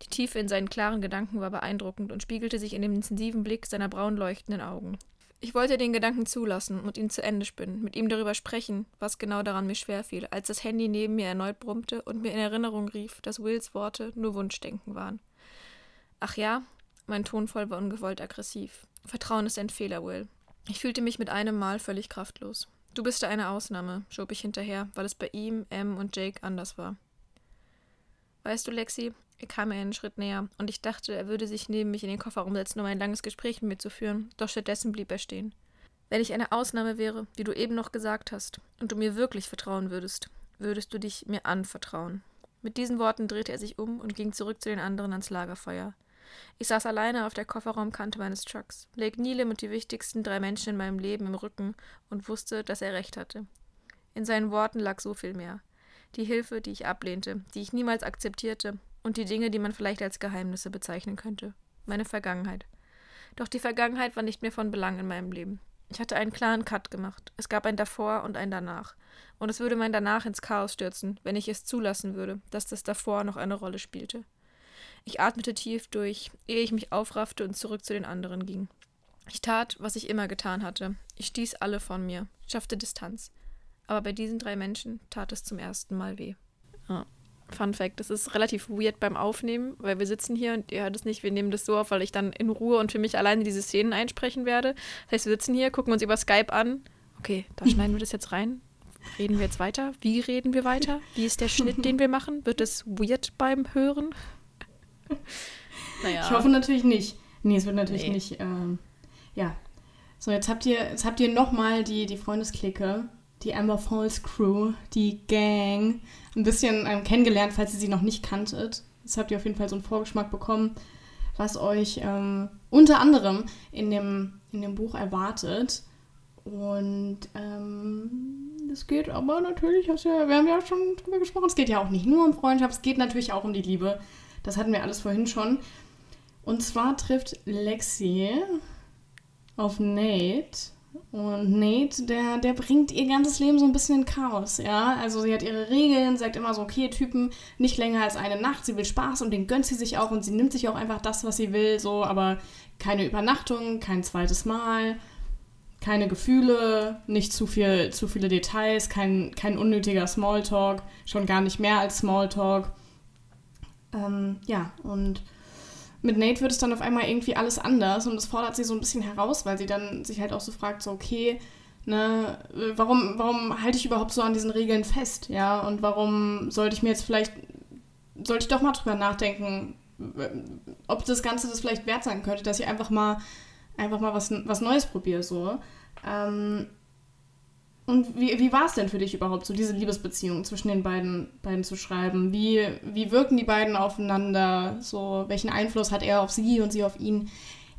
Die Tiefe in seinen klaren Gedanken war beeindruckend und spiegelte sich in dem intensiven Blick seiner braun leuchtenden Augen. Ich wollte den Gedanken zulassen und ihn zu Ende spinnen, mit ihm darüber sprechen, was genau daran mir schwer fiel, als das Handy neben mir erneut brummte und mir in Erinnerung rief, dass Wills Worte nur Wunschdenken waren. Ach ja, mein Tonfall war ungewollt aggressiv. Vertrauen ist ein Fehler, Will. Ich fühlte mich mit einem Mal völlig kraftlos. Du bist da eine Ausnahme, schob ich hinterher, weil es bei ihm, Em und Jake anders war. Weißt du, Lexi, er kam mir einen Schritt näher, und ich dachte, er würde sich neben mich in den Kofferraum setzen, um ein langes Gespräch mit mir zu führen, doch stattdessen blieb er stehen. Wenn ich eine Ausnahme wäre, wie du eben noch gesagt hast, und du mir wirklich vertrauen würdest, würdest du dich mir anvertrauen. Mit diesen Worten drehte er sich um und ging zurück zu den anderen ans Lagerfeuer. Ich saß alleine auf der Kofferraumkante meines Trucks, Lake Nilem und die wichtigsten drei Menschen in meinem Leben im Rücken und wusste, dass er recht hatte. In seinen Worten lag so viel mehr. Die Hilfe, die ich ablehnte, die ich niemals akzeptierte, und die Dinge, die man vielleicht als Geheimnisse bezeichnen könnte. Meine Vergangenheit. Doch die Vergangenheit war nicht mehr von Belang in meinem Leben. Ich hatte einen klaren Cut gemacht. Es gab ein Davor und ein Danach. Und es würde mein Danach ins Chaos stürzen, wenn ich es zulassen würde, dass das Davor noch eine Rolle spielte. Ich atmete tief durch, ehe ich mich aufraffte und zurück zu den anderen ging. Ich tat, was ich immer getan hatte. Ich stieß alle von mir, schaffte Distanz. Aber bei diesen drei Menschen tat es zum ersten Mal weh. Ja. Fun Fact, das ist relativ weird beim Aufnehmen, weil wir sitzen hier und ihr hört es nicht, wir nehmen das so auf, weil ich dann in Ruhe und für mich alleine diese Szenen einsprechen werde. Das heißt, wir sitzen hier, gucken uns über Skype an. Okay, da (laughs) schneiden wir das jetzt rein. Reden wir jetzt weiter? Wie reden wir weiter? Wie ist der Schnitt, den wir machen? Wird es weird beim Hören? (laughs) naja. Ich hoffe natürlich nicht. Nee, es wird natürlich Nee. nicht. Ähm, ja. So, jetzt habt ihr, jetzt habt ihr nochmal die, die Freundesklicke, die Amber Falls Crew, die Gang, ein bisschen ähm, kennengelernt, falls ihr sie noch nicht kanntet. Jetzt habt ihr auf jeden Fall so einen Vorgeschmack bekommen, was euch ähm, unter anderem in dem, in dem Buch erwartet. Und ähm, es geht aber natürlich, ja, wir haben ja schon drüber gesprochen, es geht ja auch nicht nur um Freundschaft, es geht natürlich auch um die Liebe. Das hatten wir alles vorhin schon. Und zwar trifft Lexi auf Nate. Und Nate, der, der bringt ihr ganzes Leben so ein bisschen in Chaos, ja. Also sie hat ihre Regeln, sagt immer so, okay, Typen nicht länger als eine Nacht, sie will Spaß und den gönnt sie sich auch und sie nimmt sich auch einfach das, was sie will, so, aber keine Übernachtung, kein zweites Mal, keine Gefühle, nicht zu viel, zu viele Details, kein, kein unnötiger Smalltalk, schon gar nicht mehr als Smalltalk. Ähm, ja, und mit Nate wird es dann auf einmal irgendwie alles anders und das fordert sie so ein bisschen heraus, weil sie dann sich halt auch so fragt, so okay, ne, warum, warum halte ich überhaupt so an diesen Regeln fest, ja, und warum sollte ich mir jetzt vielleicht, sollte ich doch mal drüber nachdenken, ob das Ganze das vielleicht wert sein könnte, dass ich einfach mal, einfach mal was, was Neues probiere, so. Ähm, und wie, wie war es denn für dich überhaupt, so diese Liebesbeziehung zwischen den beiden, beiden zu schreiben? Wie, wie wirken die beiden aufeinander? So, welchen Einfluss hat er auf sie und sie auf ihn?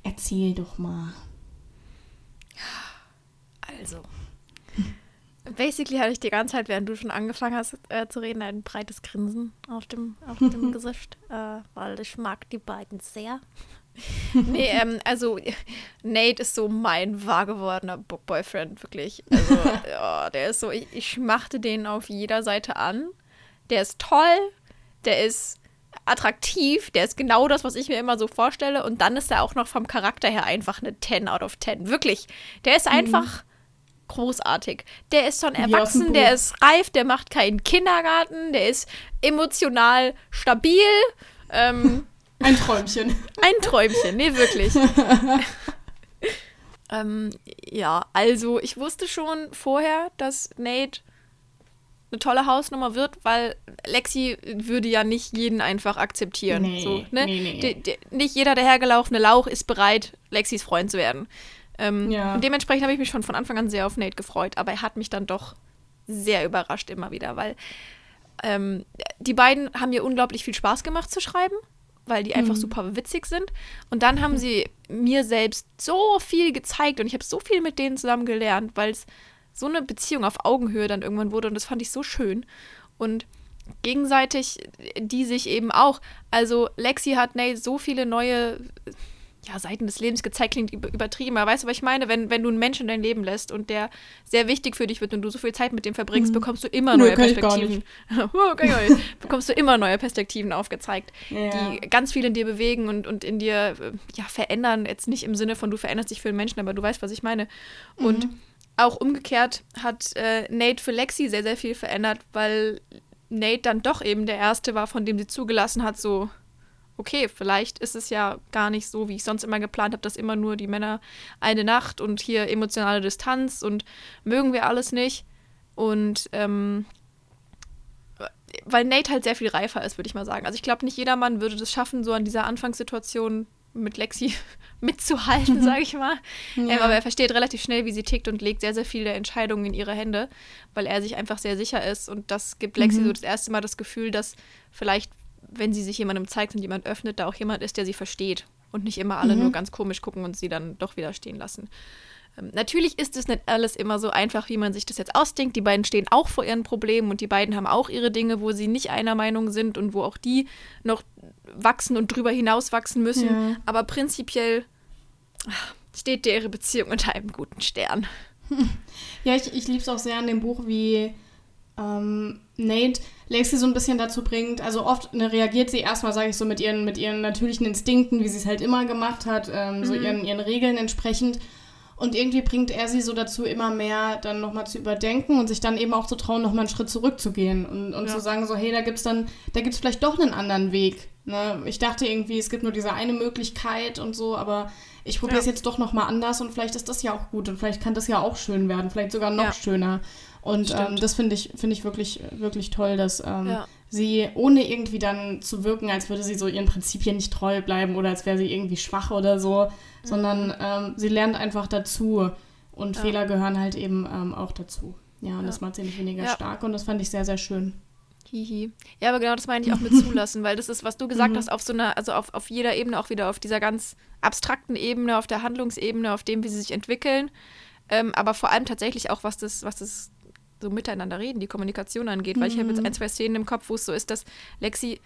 Erzähl doch mal. Also. Basically hatte ich die ganze Zeit, während du schon angefangen hast äh, zu reden, ein breites Grinsen auf dem, auf dem (laughs) Gesicht, äh, weil ich mag die beiden sehr. (laughs) nee, ähm, also Nate ist so mein wahr gewordener Book-Boyfriend, wirklich. Also, ja, (laughs) der ist so, ich, ich machte den auf jeder Seite an. Der ist toll, der ist attraktiv, der ist genau das, was ich mir immer so vorstelle. Und dann ist er auch noch vom Charakter her einfach eine 10 out of 10. Wirklich. Der ist einfach großartig. Der ist schon erwachsen, der ist reif, der macht keinen Kindergarten, der ist emotional stabil. Ähm, (laughs) Ein Träumchen. ein Träumchen, nee, wirklich. (laughs) ähm, ja, also ich wusste schon vorher, dass Nate eine tolle Hausnummer wird, weil Lexi würde ja nicht jeden einfach akzeptieren. Nee, so, ne? nee, nee. Nicht jeder dahergelaufene Lauch ist bereit, Lexis Freund zu werden. Ähm, Ja. Und dementsprechend habe ich mich schon von Anfang an sehr auf Nate gefreut, aber er hat mich dann doch sehr überrascht immer wieder, weil ähm, die beiden haben mir unglaublich viel Spaß gemacht zu schreiben, weil die einfach super witzig sind. Und dann haben sie mir selbst so viel gezeigt und ich habe so viel mit denen zusammen gelernt, weil es so eine Beziehung auf Augenhöhe dann irgendwann wurde und das fand ich so schön. Und gegenseitig die sich eben auch. Also Lexi hat Nate so viele neue ja, Seiten des Lebens gezeigt, klingt über- übertrieben, aber weißt du, was ich meine? Wenn, wenn du einen Menschen in dein Leben lässt und der sehr wichtig für dich wird und du so viel Zeit mit dem verbringst, bekommst du immer Nö, neue gar Perspektiven. (laughs) Oh, (laughs) bekommst du immer neue Perspektiven aufgezeigt, Ja. die ganz viel in dir bewegen und, und in dir äh, ja, verändern. Jetzt nicht im Sinne von, du veränderst dich für einen Menschen, aber du weißt, was ich meine. Und Mhm. auch umgekehrt hat äh, Nate für Lexi sehr, sehr viel verändert, weil Nate dann doch eben der Erste war, von dem sie zugelassen hat, so, okay, vielleicht ist es ja gar nicht so, wie ich sonst immer geplant habe, dass immer nur die Männer eine Nacht und hier emotionale Distanz und mögen wir alles nicht. Und ähm, weil Nate halt sehr viel reifer ist, würde ich mal sagen. Also ich glaube, nicht jeder Mann würde das schaffen, so an dieser Anfangssituation mit Lexi (laughs) mitzuhalten, sage ich mal. (laughs) Ähm, aber er versteht relativ schnell, wie sie tickt und legt sehr, sehr viel der Entscheidungen in ihre Hände, weil er sich einfach sehr sicher ist. Und das gibt Lexi so das erste Mal das Gefühl, dass vielleicht, wenn sie sich jemandem zeigt und jemand öffnet, da auch jemand ist, der sie versteht. Und nicht immer alle nur ganz komisch gucken und sie dann doch wieder stehen lassen. Ähm, natürlich ist es nicht alles immer so einfach, wie man sich das jetzt ausdenkt. Die beiden stehen auch vor ihren Problemen und die beiden haben auch ihre Dinge, wo sie nicht einer Meinung sind und wo auch die noch wachsen und drüber hinaus wachsen müssen. Ja. Aber prinzipiell ach, steht dir ihre Beziehung unter einem guten Stern. (laughs) Ja, ich, ich liebe es auch sehr an dem Buch, wie ähm, Nate Lexi so ein bisschen dazu bringt. Also oft ne, reagiert sie erstmal, sage ich so, mit ihren, mit ihren natürlichen Instinkten, wie sie es halt immer gemacht hat, ähm, so ihren, ihren Regeln entsprechend. Und irgendwie bringt er sie so dazu, immer mehr dann nochmal zu überdenken und sich dann eben auch zu trauen, nochmal einen Schritt zurückzugehen und, und ja. zu sagen, so, hey, da gibt's dann, da gibt's vielleicht doch einen anderen Weg. Ne? Ich dachte irgendwie, es gibt nur diese eine Möglichkeit und so, aber ich probiere es ja. jetzt doch nochmal anders und vielleicht ist das ja auch gut und vielleicht kann das ja auch schön werden, vielleicht sogar noch ja. schöner. Und ähm, das finde ich, find ich wirklich, wirklich toll, dass ähm, ja. sie, ohne irgendwie dann zu wirken, als würde sie so ihren Prinzipien nicht treu bleiben oder als wäre sie irgendwie schwach oder so, mhm. sondern ähm, sie lernt einfach dazu. Und. Fehler gehören halt eben ähm, auch dazu. Ja, und das macht sie nicht weniger stark und das fand ich sehr, sehr schön. Hihi. Ja, aber genau das meine ich auch mit (laughs) zulassen, weil das ist, was du gesagt mhm. hast, auf so einer, also auf, auf jeder Ebene auch wieder, auf dieser ganz abstrakten Ebene, auf der Handlungsebene, auf dem, wie sie sich entwickeln. Ähm, aber vor allem tatsächlich auch, was das, was das so miteinander reden, die Kommunikation angeht, weil ich habe jetzt mhm. ein, zwei Szenen im Kopf, wo es so ist, dass Lexi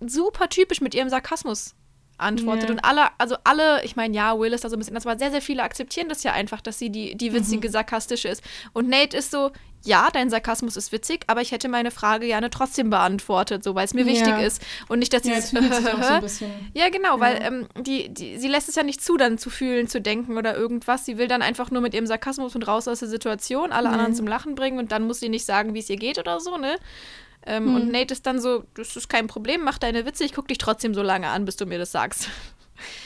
super typisch mit ihrem Sarkasmus antwortet. Yeah. Und alle, also alle, ich meine, ja, Will ist da so ein bisschen, das war sehr, sehr viele akzeptieren das ja einfach, dass sie die, die witzige, mhm. sarkastische ist. Und Nate ist so, ja, dein Sarkasmus ist witzig, aber ich hätte meine Frage gerne trotzdem beantwortet, so weil es mir ja. wichtig ist. Und nicht, dass sie ja, es. (laughs) so ja, genau, ja. weil ähm, die, die, sie lässt es ja nicht zu, dann zu fühlen, zu denken oder irgendwas. Sie will dann einfach nur mit ihrem Sarkasmus und raus aus der Situation, alle mhm. anderen zum Lachen bringen und dann muss sie nicht sagen, wie es ihr geht oder so, ne? Ähm, hm. Und Nate ist dann so, das ist kein Problem, mach deine Witze, ich guck dich trotzdem so lange an, bis du mir das sagst.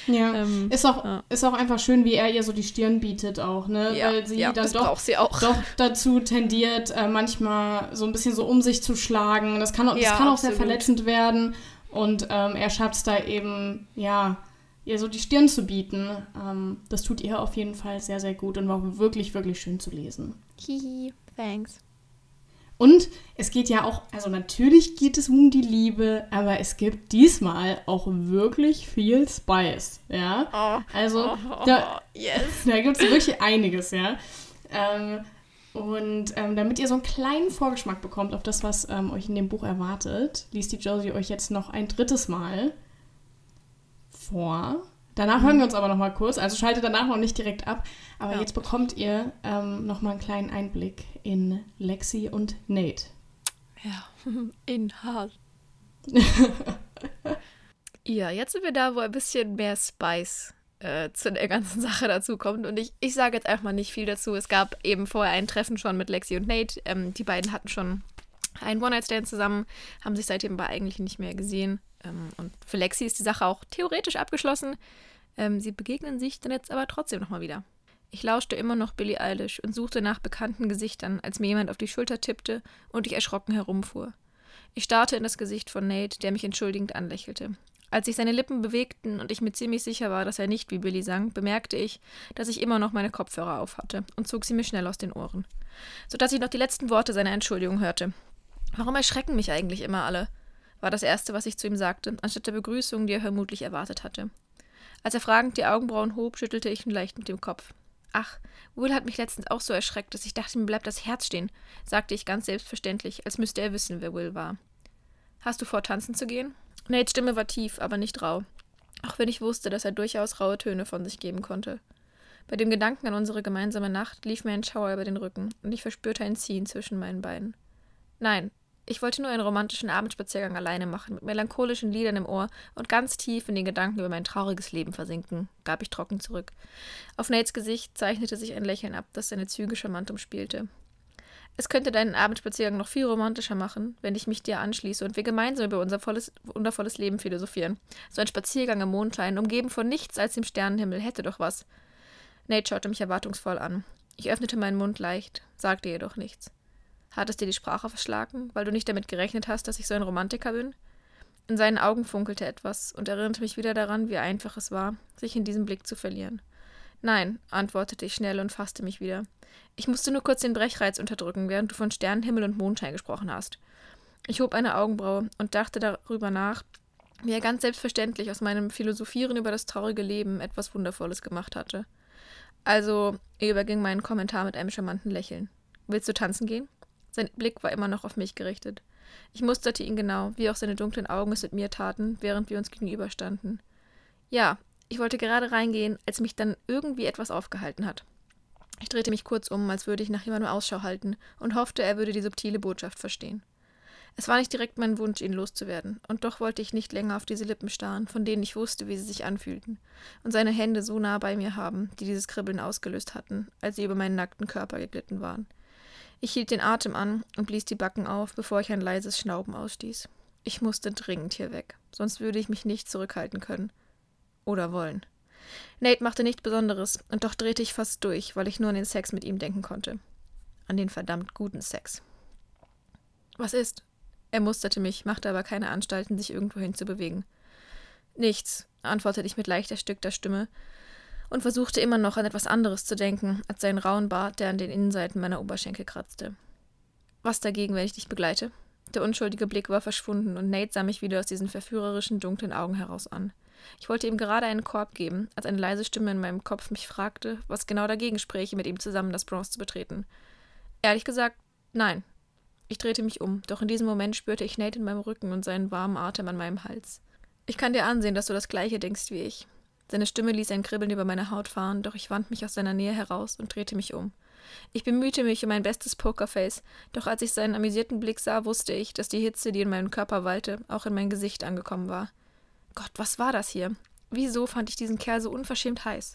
Ja, ähm, ist, auch, ja. ist auch einfach schön, wie er ihr so die Stirn bietet auch, ne? Ja, Weil sie ja, dann doch, sie auch. doch dazu tendiert, äh, manchmal so ein bisschen so um sich zu schlagen. Das kann auch, das kann auch sehr verletzend werden. Und ähm, er schafft es da eben, ja, ihr so die Stirn zu bieten. Ähm, das tut ihr auf jeden Fall sehr, sehr gut und war wirklich, wirklich schön zu lesen. Hihi, thanks. Und es geht ja auch, also natürlich geht es um die Liebe, aber es gibt diesmal auch wirklich viel Spice, ja. Oh, also oh, da, yes. (laughs) da gibt es wirklich einiges, ja. Ähm, und ähm, damit ihr so einen kleinen Vorgeschmack bekommt auf das, was ähm, euch in dem Buch erwartet, liest die Josie euch jetzt noch ein drittes Mal vor. Danach hören wir uns aber noch mal kurz, also schaltet danach noch nicht direkt ab. Aber ja. jetzt bekommt ihr ähm, noch mal einen kleinen Einblick in Lexi und Nate. Ja, (laughs) in Hart. (laughs) ja, jetzt sind wir da, wo ein bisschen mehr Spice äh, zu der ganzen Sache dazu kommt. Und ich, ich sage jetzt einfach mal nicht viel dazu. Es gab eben vorher ein Treffen schon mit Lexi und Nate. Ähm, die beiden hatten schon einen One-Night-Stand zusammen, haben sich seitdem aber eigentlich nicht mehr gesehen. Ähm, und für Lexi ist die Sache auch theoretisch abgeschlossen. Ähm, sie begegnen sich dann jetzt aber trotzdem nochmal wieder. Ich lauschte immer noch Billie Eilish und suchte nach bekannten Gesichtern, als mir jemand auf die Schulter tippte und ich erschrocken herumfuhr. Ich starrte in das Gesicht von Nate, der mich entschuldigend anlächelte. Als sich seine Lippen bewegten und ich mir ziemlich sicher war, dass er nicht wie Billy sang, bemerkte ich, dass ich immer noch meine Kopfhörer aufhatte und zog sie mir schnell aus den Ohren, sodass ich noch die letzten Worte seiner Entschuldigung hörte. Warum erschrecken mich eigentlich immer alle? war das Erste, was ich zu ihm sagte, anstatt der Begrüßung, die er vermutlich erwartet hatte. Als er fragend die Augenbrauen hob, schüttelte ich ihn leicht mit dem Kopf. Ach, Will hat mich letztens auch so erschreckt, dass ich dachte, mir bleibt das Herz stehen, sagte ich ganz selbstverständlich, als müsste er wissen, wer Will war. Hast du vor, tanzen zu gehen? Nates Stimme war tief, aber nicht rau. Auch wenn ich wusste, dass er durchaus raue Töne von sich geben konnte. Bei dem Gedanken an unsere gemeinsame Nacht lief mir ein Schauer über den Rücken und ich verspürte ein Ziehen zwischen meinen Beinen. Nein, ich wollte nur einen romantischen Abendspaziergang alleine machen, mit melancholischen Liedern im Ohr und ganz tief in den Gedanken über mein trauriges Leben versinken, gab ich trocken zurück. Auf Nates Gesicht zeichnete sich ein Lächeln ab, das seine Züge charmant umspielte. Es könnte deinen Abendspaziergang noch viel romantischer machen, wenn ich mich dir anschließe und wir gemeinsam über unser volles, wundervolles Leben philosophieren. So ein Spaziergang im Mondschein, umgeben von nichts als dem Sternenhimmel, hätte doch was. Nate schaute mich erwartungsvoll an. Ich öffnete meinen Mund leicht, sagte jedoch nichts. Hat es dir die Sprache verschlagen, weil du nicht damit gerechnet hast, dass ich so ein Romantiker bin? In seinen Augen funkelte etwas und erinnerte mich wieder daran, wie einfach es war, sich in diesem Blick zu verlieren. Nein, antwortete ich schnell und fasste mich wieder. Ich musste nur kurz den Brechreiz unterdrücken, während du von Sternenhimmel und Mondschein gesprochen hast. Ich hob eine Augenbraue und dachte darüber nach, wie er ganz selbstverständlich aus meinem Philosophieren über das traurige Leben etwas Wundervolles gemacht hatte. Also, er überging meinen Kommentar mit einem charmanten Lächeln. Willst du tanzen gehen? Sein Blick war immer noch auf mich gerichtet. Ich musterte ihn genau, wie auch seine dunklen Augen es mit mir taten, während wir uns gegenüberstanden. Ja, ich wollte gerade reingehen, als mich dann irgendwie etwas aufgehalten hat. Ich drehte mich kurz um, als würde ich nach jemandem Ausschau halten, und hoffte, er würde die subtile Botschaft verstehen. Es war nicht direkt mein Wunsch, ihn loszuwerden, und doch wollte ich nicht länger auf diese Lippen starren, von denen ich wusste, wie sie sich anfühlten, und seine Hände so nah bei mir haben, die dieses Kribbeln ausgelöst hatten, als sie über meinen nackten Körper geglitten waren. Ich hielt den Atem an und blies die Backen auf, bevor ich ein leises Schnauben ausstieß. Ich musste dringend hier weg, sonst würde ich mich nicht zurückhalten können. Oder wollen. Nate machte nichts Besonderes, und doch drehte ich fast durch, weil ich nur an den Sex mit ihm denken konnte. An den verdammt guten Sex. Was ist? Er musterte mich, machte aber keine Anstalten, sich irgendwohin zu bewegen. Nichts, antwortete ich mit leicht erstückter Stimme und versuchte immer noch an etwas anderes zu denken, als seinen rauen Bart, der an den Innenseiten meiner Oberschenkel kratzte. Was dagegen, wenn ich dich begleite? Der unschuldige Blick war verschwunden und Nate sah mich wieder aus diesen verführerischen, dunklen Augen heraus an. Ich wollte ihm gerade einen Korb geben, als eine leise Stimme in meinem Kopf mich fragte, was genau dagegen spräche, mit ihm zusammen das Bronze zu betreten. Ehrlich gesagt, nein, ich drehte mich um, doch in diesem Moment spürte ich Nate in meinem Rücken und seinen warmen Atem an meinem Hals. Ich kann dir ansehen, dass du das gleiche denkst wie ich. Seine Stimme ließ ein Kribbeln über meine Haut fahren, doch ich wand mich aus seiner Nähe heraus und drehte mich um. Ich bemühte mich um mein bestes Pokerface, doch als ich seinen amüsierten Blick sah, wusste ich, dass die Hitze, die in meinem Körper wallte, auch in mein Gesicht angekommen war. Gott, was war das hier? Wieso fand ich diesen Kerl so unverschämt heiß?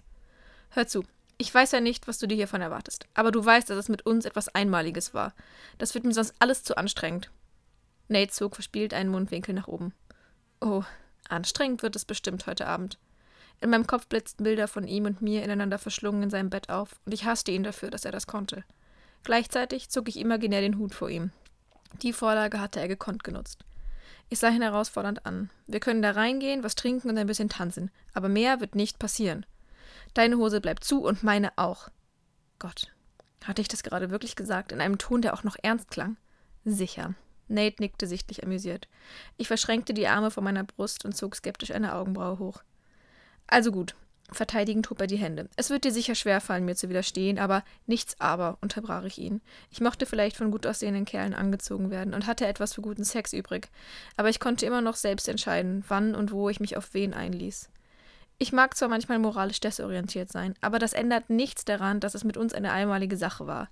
Hör zu, ich weiß ja nicht, was du dir hiervon erwartest, aber du weißt, dass es mit uns etwas Einmaliges war. Das wird mir sonst alles zu anstrengend. Nate zog verspielt einen Mundwinkel nach oben. Oh, anstrengend wird es bestimmt heute Abend. In meinem Kopf blitzten Bilder von ihm und mir ineinander verschlungen in seinem Bett auf, und ich hasste ihn dafür, dass er das konnte. Gleichzeitig zog ich imaginär den Hut vor ihm. Die Vorlage hatte er gekonnt genutzt. Ich sah ihn herausfordernd an. Wir können da reingehen, was trinken und ein bisschen tanzen, aber mehr wird nicht passieren. Deine Hose bleibt zu und meine auch. Gott, hatte ich das gerade wirklich gesagt, in einem Ton, der auch noch ernst klang? Sicher. Nate nickte sichtlich amüsiert. Ich verschränkte die Arme vor meiner Brust und zog skeptisch eine Augenbraue hoch. Also gut. Verteidigend hob er die Hände. Es wird dir sicher schwerfallen, mir zu widerstehen, aber nichts aber, unterbrach ich ihn. Ich mochte vielleicht von gut aussehenden Kerlen angezogen werden und hatte etwas für guten Sex übrig, aber ich konnte immer noch selbst entscheiden, wann und wo ich mich auf wen einließ. Ich mag zwar manchmal moralisch desorientiert sein, aber das ändert nichts daran, dass es mit uns eine einmalige Sache war.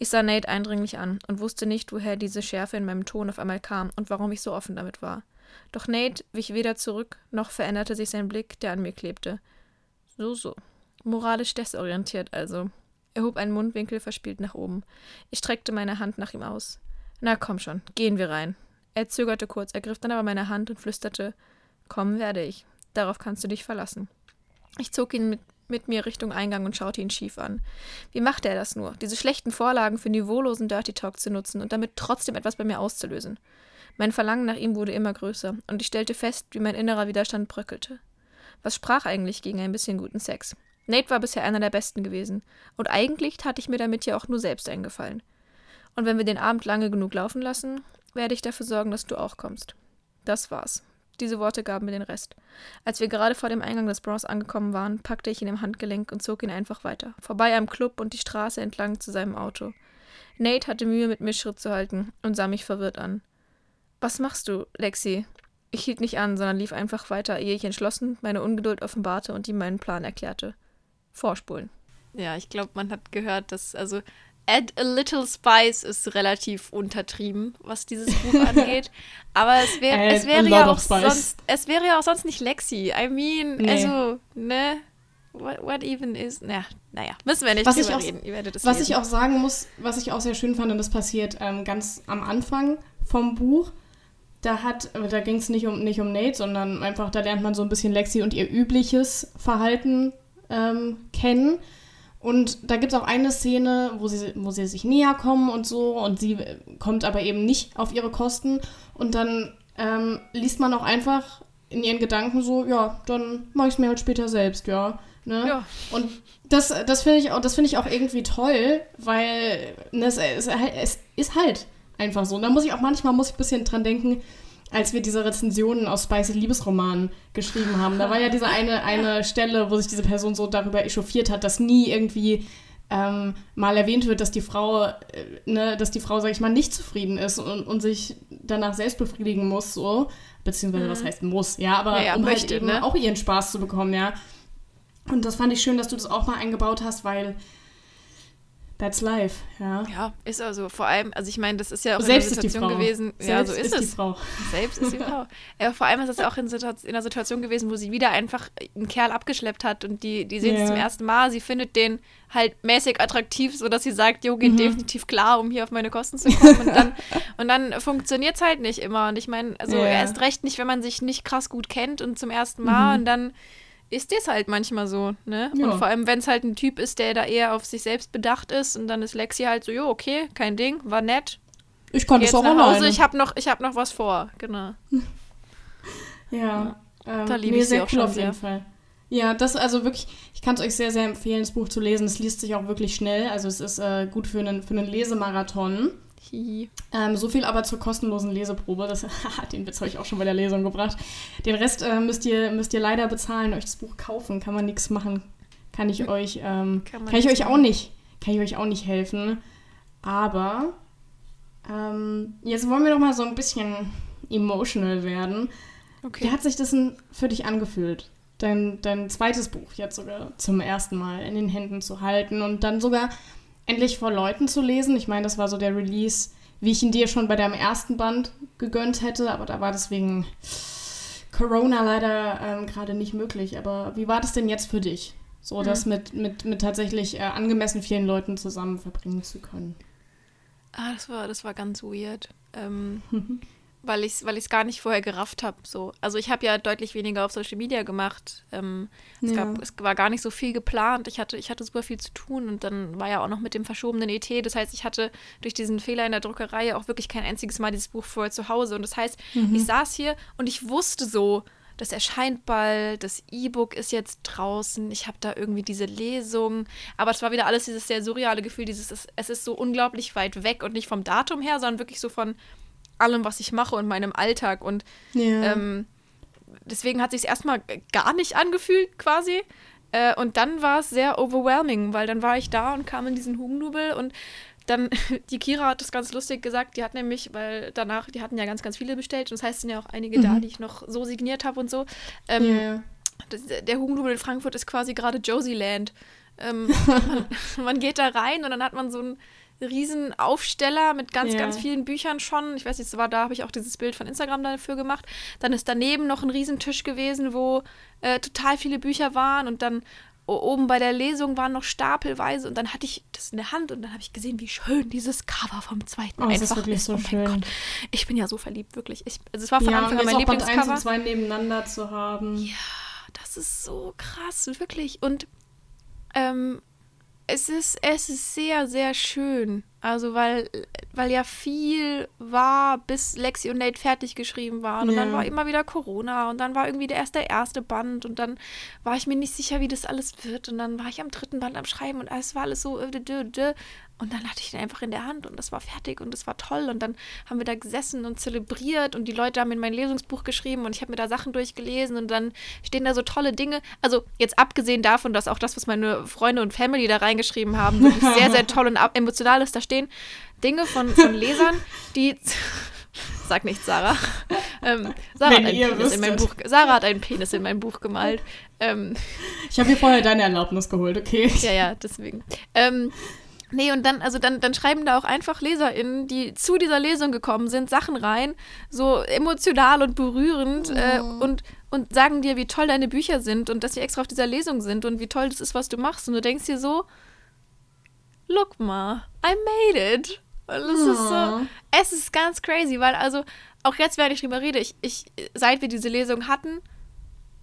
Ich sah Nate eindringlich an und wusste nicht, woher diese Schärfe in meinem Ton auf einmal kam und warum ich so offen damit war. Doch Nate wich weder zurück, noch veränderte sich sein Blick, der an mir klebte. So, so. Moralisch desorientiert also. Er hob einen Mundwinkel verspielt nach oben. Ich streckte meine Hand nach ihm aus. Na komm schon, gehen wir rein. Er zögerte kurz, ergriff dann aber meine Hand und flüsterte Kommen werde ich. Darauf kannst du dich verlassen. Ich zog ihn mit, mit mir Richtung Eingang und schaute ihn schief an. Wie machte er das nur, diese schlechten Vorlagen für niveaulosen Dirty Talk zu nutzen und damit trotzdem etwas bei mir auszulösen? Mein Verlangen nach ihm wurde immer größer, und ich stellte fest, wie mein innerer Widerstand bröckelte. Was sprach eigentlich gegen ein bisschen guten Sex? Nate war bisher einer der besten gewesen, und eigentlich tat ich mir damit ja auch nur selbst eingefallen. Und wenn wir den Abend lange genug laufen lassen, werde ich dafür sorgen, dass du auch kommst. Das war's. Diese Worte gaben mir den Rest. Als wir gerade vor dem Eingang des Bronze angekommen waren, packte ich ihn im Handgelenk und zog ihn einfach weiter, vorbei am Club und die Straße entlang zu seinem Auto. Nate hatte Mühe, mit mir Schritt zu halten und sah mich verwirrt an. Was machst du, Lexi? Ich hielt nicht an, sondern lief einfach weiter, ehe ich entschlossen meine Ungeduld offenbarte und ihm meinen Plan erklärte. Vorspulen. Ja, ich glaube, man hat gehört, dass, also Add a Little Spice ist relativ untertrieben, was dieses Buch (laughs) angeht. Aber es, wär, es wäre ja auch sonst, es wäre ja auch sonst nicht Lexi. I mean, nee. also, ne? What, what, even is. Na, naja, müssen wir nicht was drüber auch, reden. Ihr werdet es Was lesen. ich auch sagen muss, was ich auch sehr schön fand, und das passiert ähm, ganz am Anfang vom Buch. Da hat, da ging es nicht um, nicht um Nate, sondern einfach, da lernt man so ein bisschen Lexi und ihr übliches Verhalten ähm, kennen. Und da gibt es auch eine Szene, wo sie, wo sie sich näher kommen und so und sie kommt aber eben nicht auf ihre Kosten. Und dann ähm, liest man auch einfach in ihren Gedanken so, ja, dann mache ich es mir halt später selbst, ja. Ne? ja. Und das, das finde ich, auch, find ich auch irgendwie toll, weil ne, es, es, es ist halt einfach so. Und da muss ich auch manchmal muss ich ein bisschen dran denken, als wir diese Rezensionen aus Spicy Liebesromanen geschrieben haben. Da war ja diese eine, eine Stelle, wo sich diese Person so darüber echauffiert hat, dass nie irgendwie ähm, mal erwähnt wird, dass die Frau, äh, ne, dass die Frau, sag ich mal, nicht zufrieden ist und, und sich danach selbst befriedigen muss, so. Beziehungsweise, mhm. was heißt muss, ja, aber ja, ja, um halt möchte, halt eben ne? auch ihren Spaß zu bekommen, ja. Und das fand ich schön, dass du das auch mal eingebaut hast, weil That's life, ja. Ja, ist also vor allem, also ich meine, das ist ja auch Selbst in der Situation gewesen. Selbst ja, so ist, ist es. Die Frau. Selbst ist die Frau. (laughs) Ja, vor allem ist es auch in, in einer Situation gewesen, wo sie wieder einfach einen Kerl abgeschleppt hat und die, die sehen yeah. zum ersten Mal. Sie findet den halt mäßig attraktiv, sodass sie sagt, jo, geht mhm. definitiv klar, um hier auf meine Kosten zu kommen. Und dann, (laughs) und dann funktioniert es halt nicht immer. Und ich meine, also yeah. erst recht nicht, wenn man sich nicht krass gut kennt und zum ersten Mal mhm. und dann ist das halt manchmal so, ne? Ja. Und vor allem, wenn es halt ein Typ ist, der da eher auf sich selbst bedacht ist und dann ist Lexi halt so, jo, okay, kein Ding, war nett. Ich konnte es auch nach Hause, ich habe noch, hab noch was vor, genau. (laughs) ja, ja. Ähm, da liebe nee, ich sie auch cool schon auf jeden sehr. Fall. Ja, das also wirklich, ich kann es euch sehr, sehr empfehlen, das Buch zu lesen. Es liest sich auch wirklich schnell, also es ist äh, gut für einen, für einen Lesemarathon. Ähm, so viel aber zur kostenlosen Leseprobe. Das, (laughs) den Witz habe ich auch schon bei der Lesung gebracht. Den Rest äh, müsst, ihr, müsst ihr leider bezahlen, euch das Buch kaufen. Kann man nichts machen. Kann ich euch, ähm, kann, kann ich euch auch nicht, kann ich euch auch nicht helfen. Aber ähm, jetzt wollen wir doch mal so ein bisschen emotional werden. Okay. Wie hat sich das für dich angefühlt? Dein, dein zweites Buch jetzt sogar zum ersten Mal in den Händen zu halten und dann sogar endlich vor Leuten zu lesen. Ich meine, das war so der Release, wie ich ihn dir schon bei deinem ersten Band gegönnt hätte, aber da war deswegen Corona leider ähm, gerade nicht möglich. Aber wie war das denn jetzt für dich, so mhm. das mit, mit, mit tatsächlich äh, angemessen vielen Leuten zusammen verbringen zu können? Ah, das war, das war ganz weird. Ähm, (laughs) weil ich es weil gar nicht vorher gerafft habe. So. Also ich habe ja deutlich weniger auf Social Media gemacht. Ähm, es, ja. gab, es war gar nicht so viel geplant. Ich hatte, ich hatte super viel zu tun und dann war ja auch noch mit dem verschobenen ET. Das heißt, ich hatte durch diesen Fehler in der Druckerei auch wirklich kein einziges Mal dieses Buch vorher zu Hause. Und das heißt, mhm. ich saß hier und ich wusste so, das erscheint bald, das E-Book ist jetzt draußen, ich habe da irgendwie diese Lesung. Aber es war wieder alles dieses sehr surreale Gefühl, dieses, es ist so unglaublich weit weg und nicht vom Datum her, sondern wirklich so von allem, was ich mache und meinem Alltag. Und ja. ähm, deswegen hat sich erstmal gar nicht angefühlt, quasi. Äh, und dann war es sehr overwhelming, weil dann war ich da und kam in diesen Hugendubel und dann, (laughs) die Kira hat das ganz lustig gesagt, die hat nämlich, weil danach, die hatten ja ganz, ganz viele bestellt und das heißt, es sind ja auch einige mhm. da, die ich noch so signiert habe und so. Ähm, yeah. das, der Hugendubel in Frankfurt ist quasi gerade Josie Land. Ähm, (laughs) man, man, geht da rein und dann hat man so ein riesen Aufsteller mit ganz, ja. ganz vielen Büchern schon. Ich weiß nicht, war da habe ich auch dieses Bild von Instagram dafür gemacht. Dann ist daneben noch ein Riesentisch gewesen, wo äh, total viele Bücher waren und dann oben bei der Lesung waren noch stapelweise und dann hatte ich das in der Hand und dann habe ich gesehen, wie schön dieses Cover vom zweiten oh, einfach ist. Wirklich ist. So oh schön. Gott, ich bin ja so verliebt, wirklich. Ich, also es war von ja, Anfang an mein Lieblingscover. Band 1 und 2 nebeneinander zu haben. Ja, das ist so krass, wirklich. Und ähm, es ist, es ist sehr, sehr schön. Also, weil, weil ja viel war, bis Lexi und Nate fertig geschrieben waren. Und ja. dann war immer wieder Corona und dann war irgendwie der erste, erste Band und dann war ich mir nicht sicher, wie das alles wird. Und dann war ich am dritten Band am Schreiben und es war alles so. Und dann hatte ich den einfach in der Hand und das war fertig und das war toll. Und dann haben wir da gesessen und zelebriert und die Leute haben in mein Lesungsbuch geschrieben und ich habe mir da Sachen durchgelesen und dann stehen da so tolle Dinge. Also jetzt abgesehen davon, dass auch das, was meine Freunde und Family da reingeschrieben haben, wirklich sehr, sehr toll und emotional ist. Da stehen Dinge von, von Lesern, die. (laughs) Sag nicht Sarah. Ähm, Sarah, hat einen Penis in mein Buch, Sarah hat einen Penis in mein Buch gemalt. Ähm, ich habe hier vorher deine Erlaubnis geholt, okay? Ja, ja, deswegen. Ähm, Nee, und dann, also dann, dann schreiben da auch einfach LeserInnen, die zu dieser Lesung gekommen sind, Sachen rein, so emotional und berührend oh. äh, und, und sagen dir, wie toll deine Bücher sind und dass sie extra auf dieser Lesung sind und wie toll das ist, was du machst. Und du denkst dir so, look ma, I made it. Und es oh. ist so, es ist ganz crazy, weil also, auch jetzt, während ich drüber rede, ich, ich, seit wir diese Lesung hatten,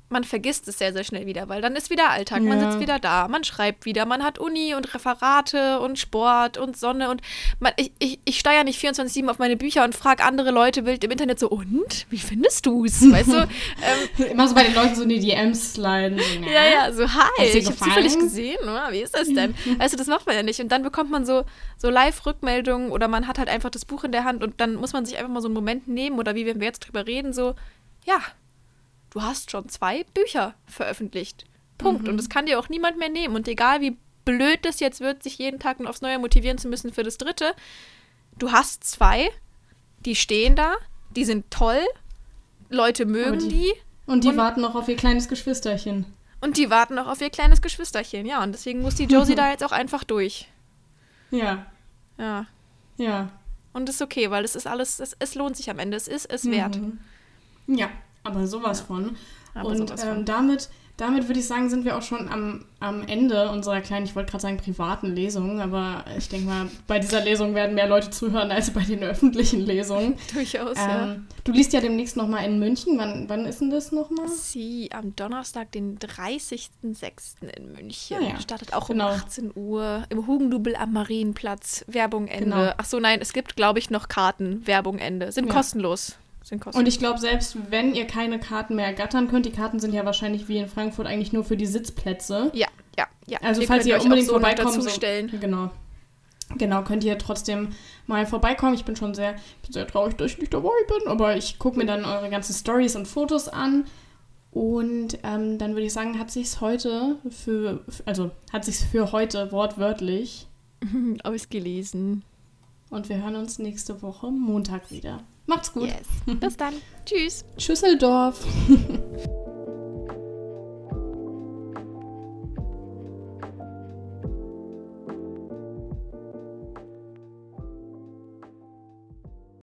man vergisst es sehr, sehr schnell wieder, weil dann ist wieder Alltag, ja. man sitzt wieder da, man schreibt wieder, man hat Uni und Referate und Sport und Sonne und man, ich, ich, ich steuere nicht 24-7 auf meine Bücher und frage andere Leute wild im Internet so, und? Wie findest du es? Weißt du? (laughs) Ähm, Immer so bei den Leuten so in die DMs sliden. So, ja, ja, so, hi, ich habe zufällig gesehen, oder? wie ist das denn? weißt du, das macht man ja nicht. Und dann bekommt man so, so Live-Rückmeldungen oder man hat halt einfach das Buch in der Hand und dann muss man sich einfach mal so einen Moment nehmen oder wie wenn wir jetzt drüber reden, so, ja, du hast schon zwei Bücher veröffentlicht. Punkt. Mhm. Und das kann dir auch niemand mehr nehmen. Und egal wie blöd das jetzt wird, sich jeden Tag aufs Neue motivieren zu müssen für das dritte, du hast zwei, die stehen da, die sind toll, Leute mögen die, die. Und die und, warten noch auf ihr kleines Geschwisterchen. Und die warten noch auf ihr kleines Geschwisterchen, ja. Und deswegen muss die Josie (laughs) da jetzt auch einfach durch. Ja. Ja. Ja. Und ist okay, weil es ist alles, es, es lohnt sich am Ende. Es ist es wert. Mhm. Ja, aber sowas ja. von. Aber und sowas ähm, von. damit, damit würde ich sagen, sind wir auch schon am, am Ende unserer kleinen, ich wollte gerade sagen privaten Lesung, aber ich denke mal, bei dieser Lesung werden mehr Leute zuhören als bei den öffentlichen Lesungen. (laughs) Durchaus, ähm, ja. Du liest ja demnächst nochmal in München. Wann, wann ist denn das nochmal? Sie am Donnerstag, den 30.06. in München. Ah ja, Startet auch genau. um 18 Uhr im Hugendubel am Marienplatz. Werbung Ende. Genau. Ach so, nein, es gibt, glaube ich, noch Karten. Werbung Ende. Sind Ja. kostenlos. Sind kostenlos. Und ich glaube, selbst wenn ihr keine Karten mehr ergattern könnt, die Karten sind ja wahrscheinlich wie in Frankfurt eigentlich nur für die Sitzplätze. ja, ja, ja. Also Ihr falls ihr unbedingt auch so dazu so- stellen. Genau. Genau, könnt ihr trotzdem mal vorbeikommen. Ich bin schon sehr, bin sehr traurig, dass ich nicht dabei bin, aber ich gucke mir dann eure ganzen Stories und Fotos an. Und ähm, dann würde ich sagen, hat sich's heute für, also hat sich's für heute wortwörtlich. (laughs) Ausgelesen. Und wir hören uns nächste Woche Montag wieder. Macht's gut. Yes. Bis dann. Tschüss. Schüsseldorf. (laughs)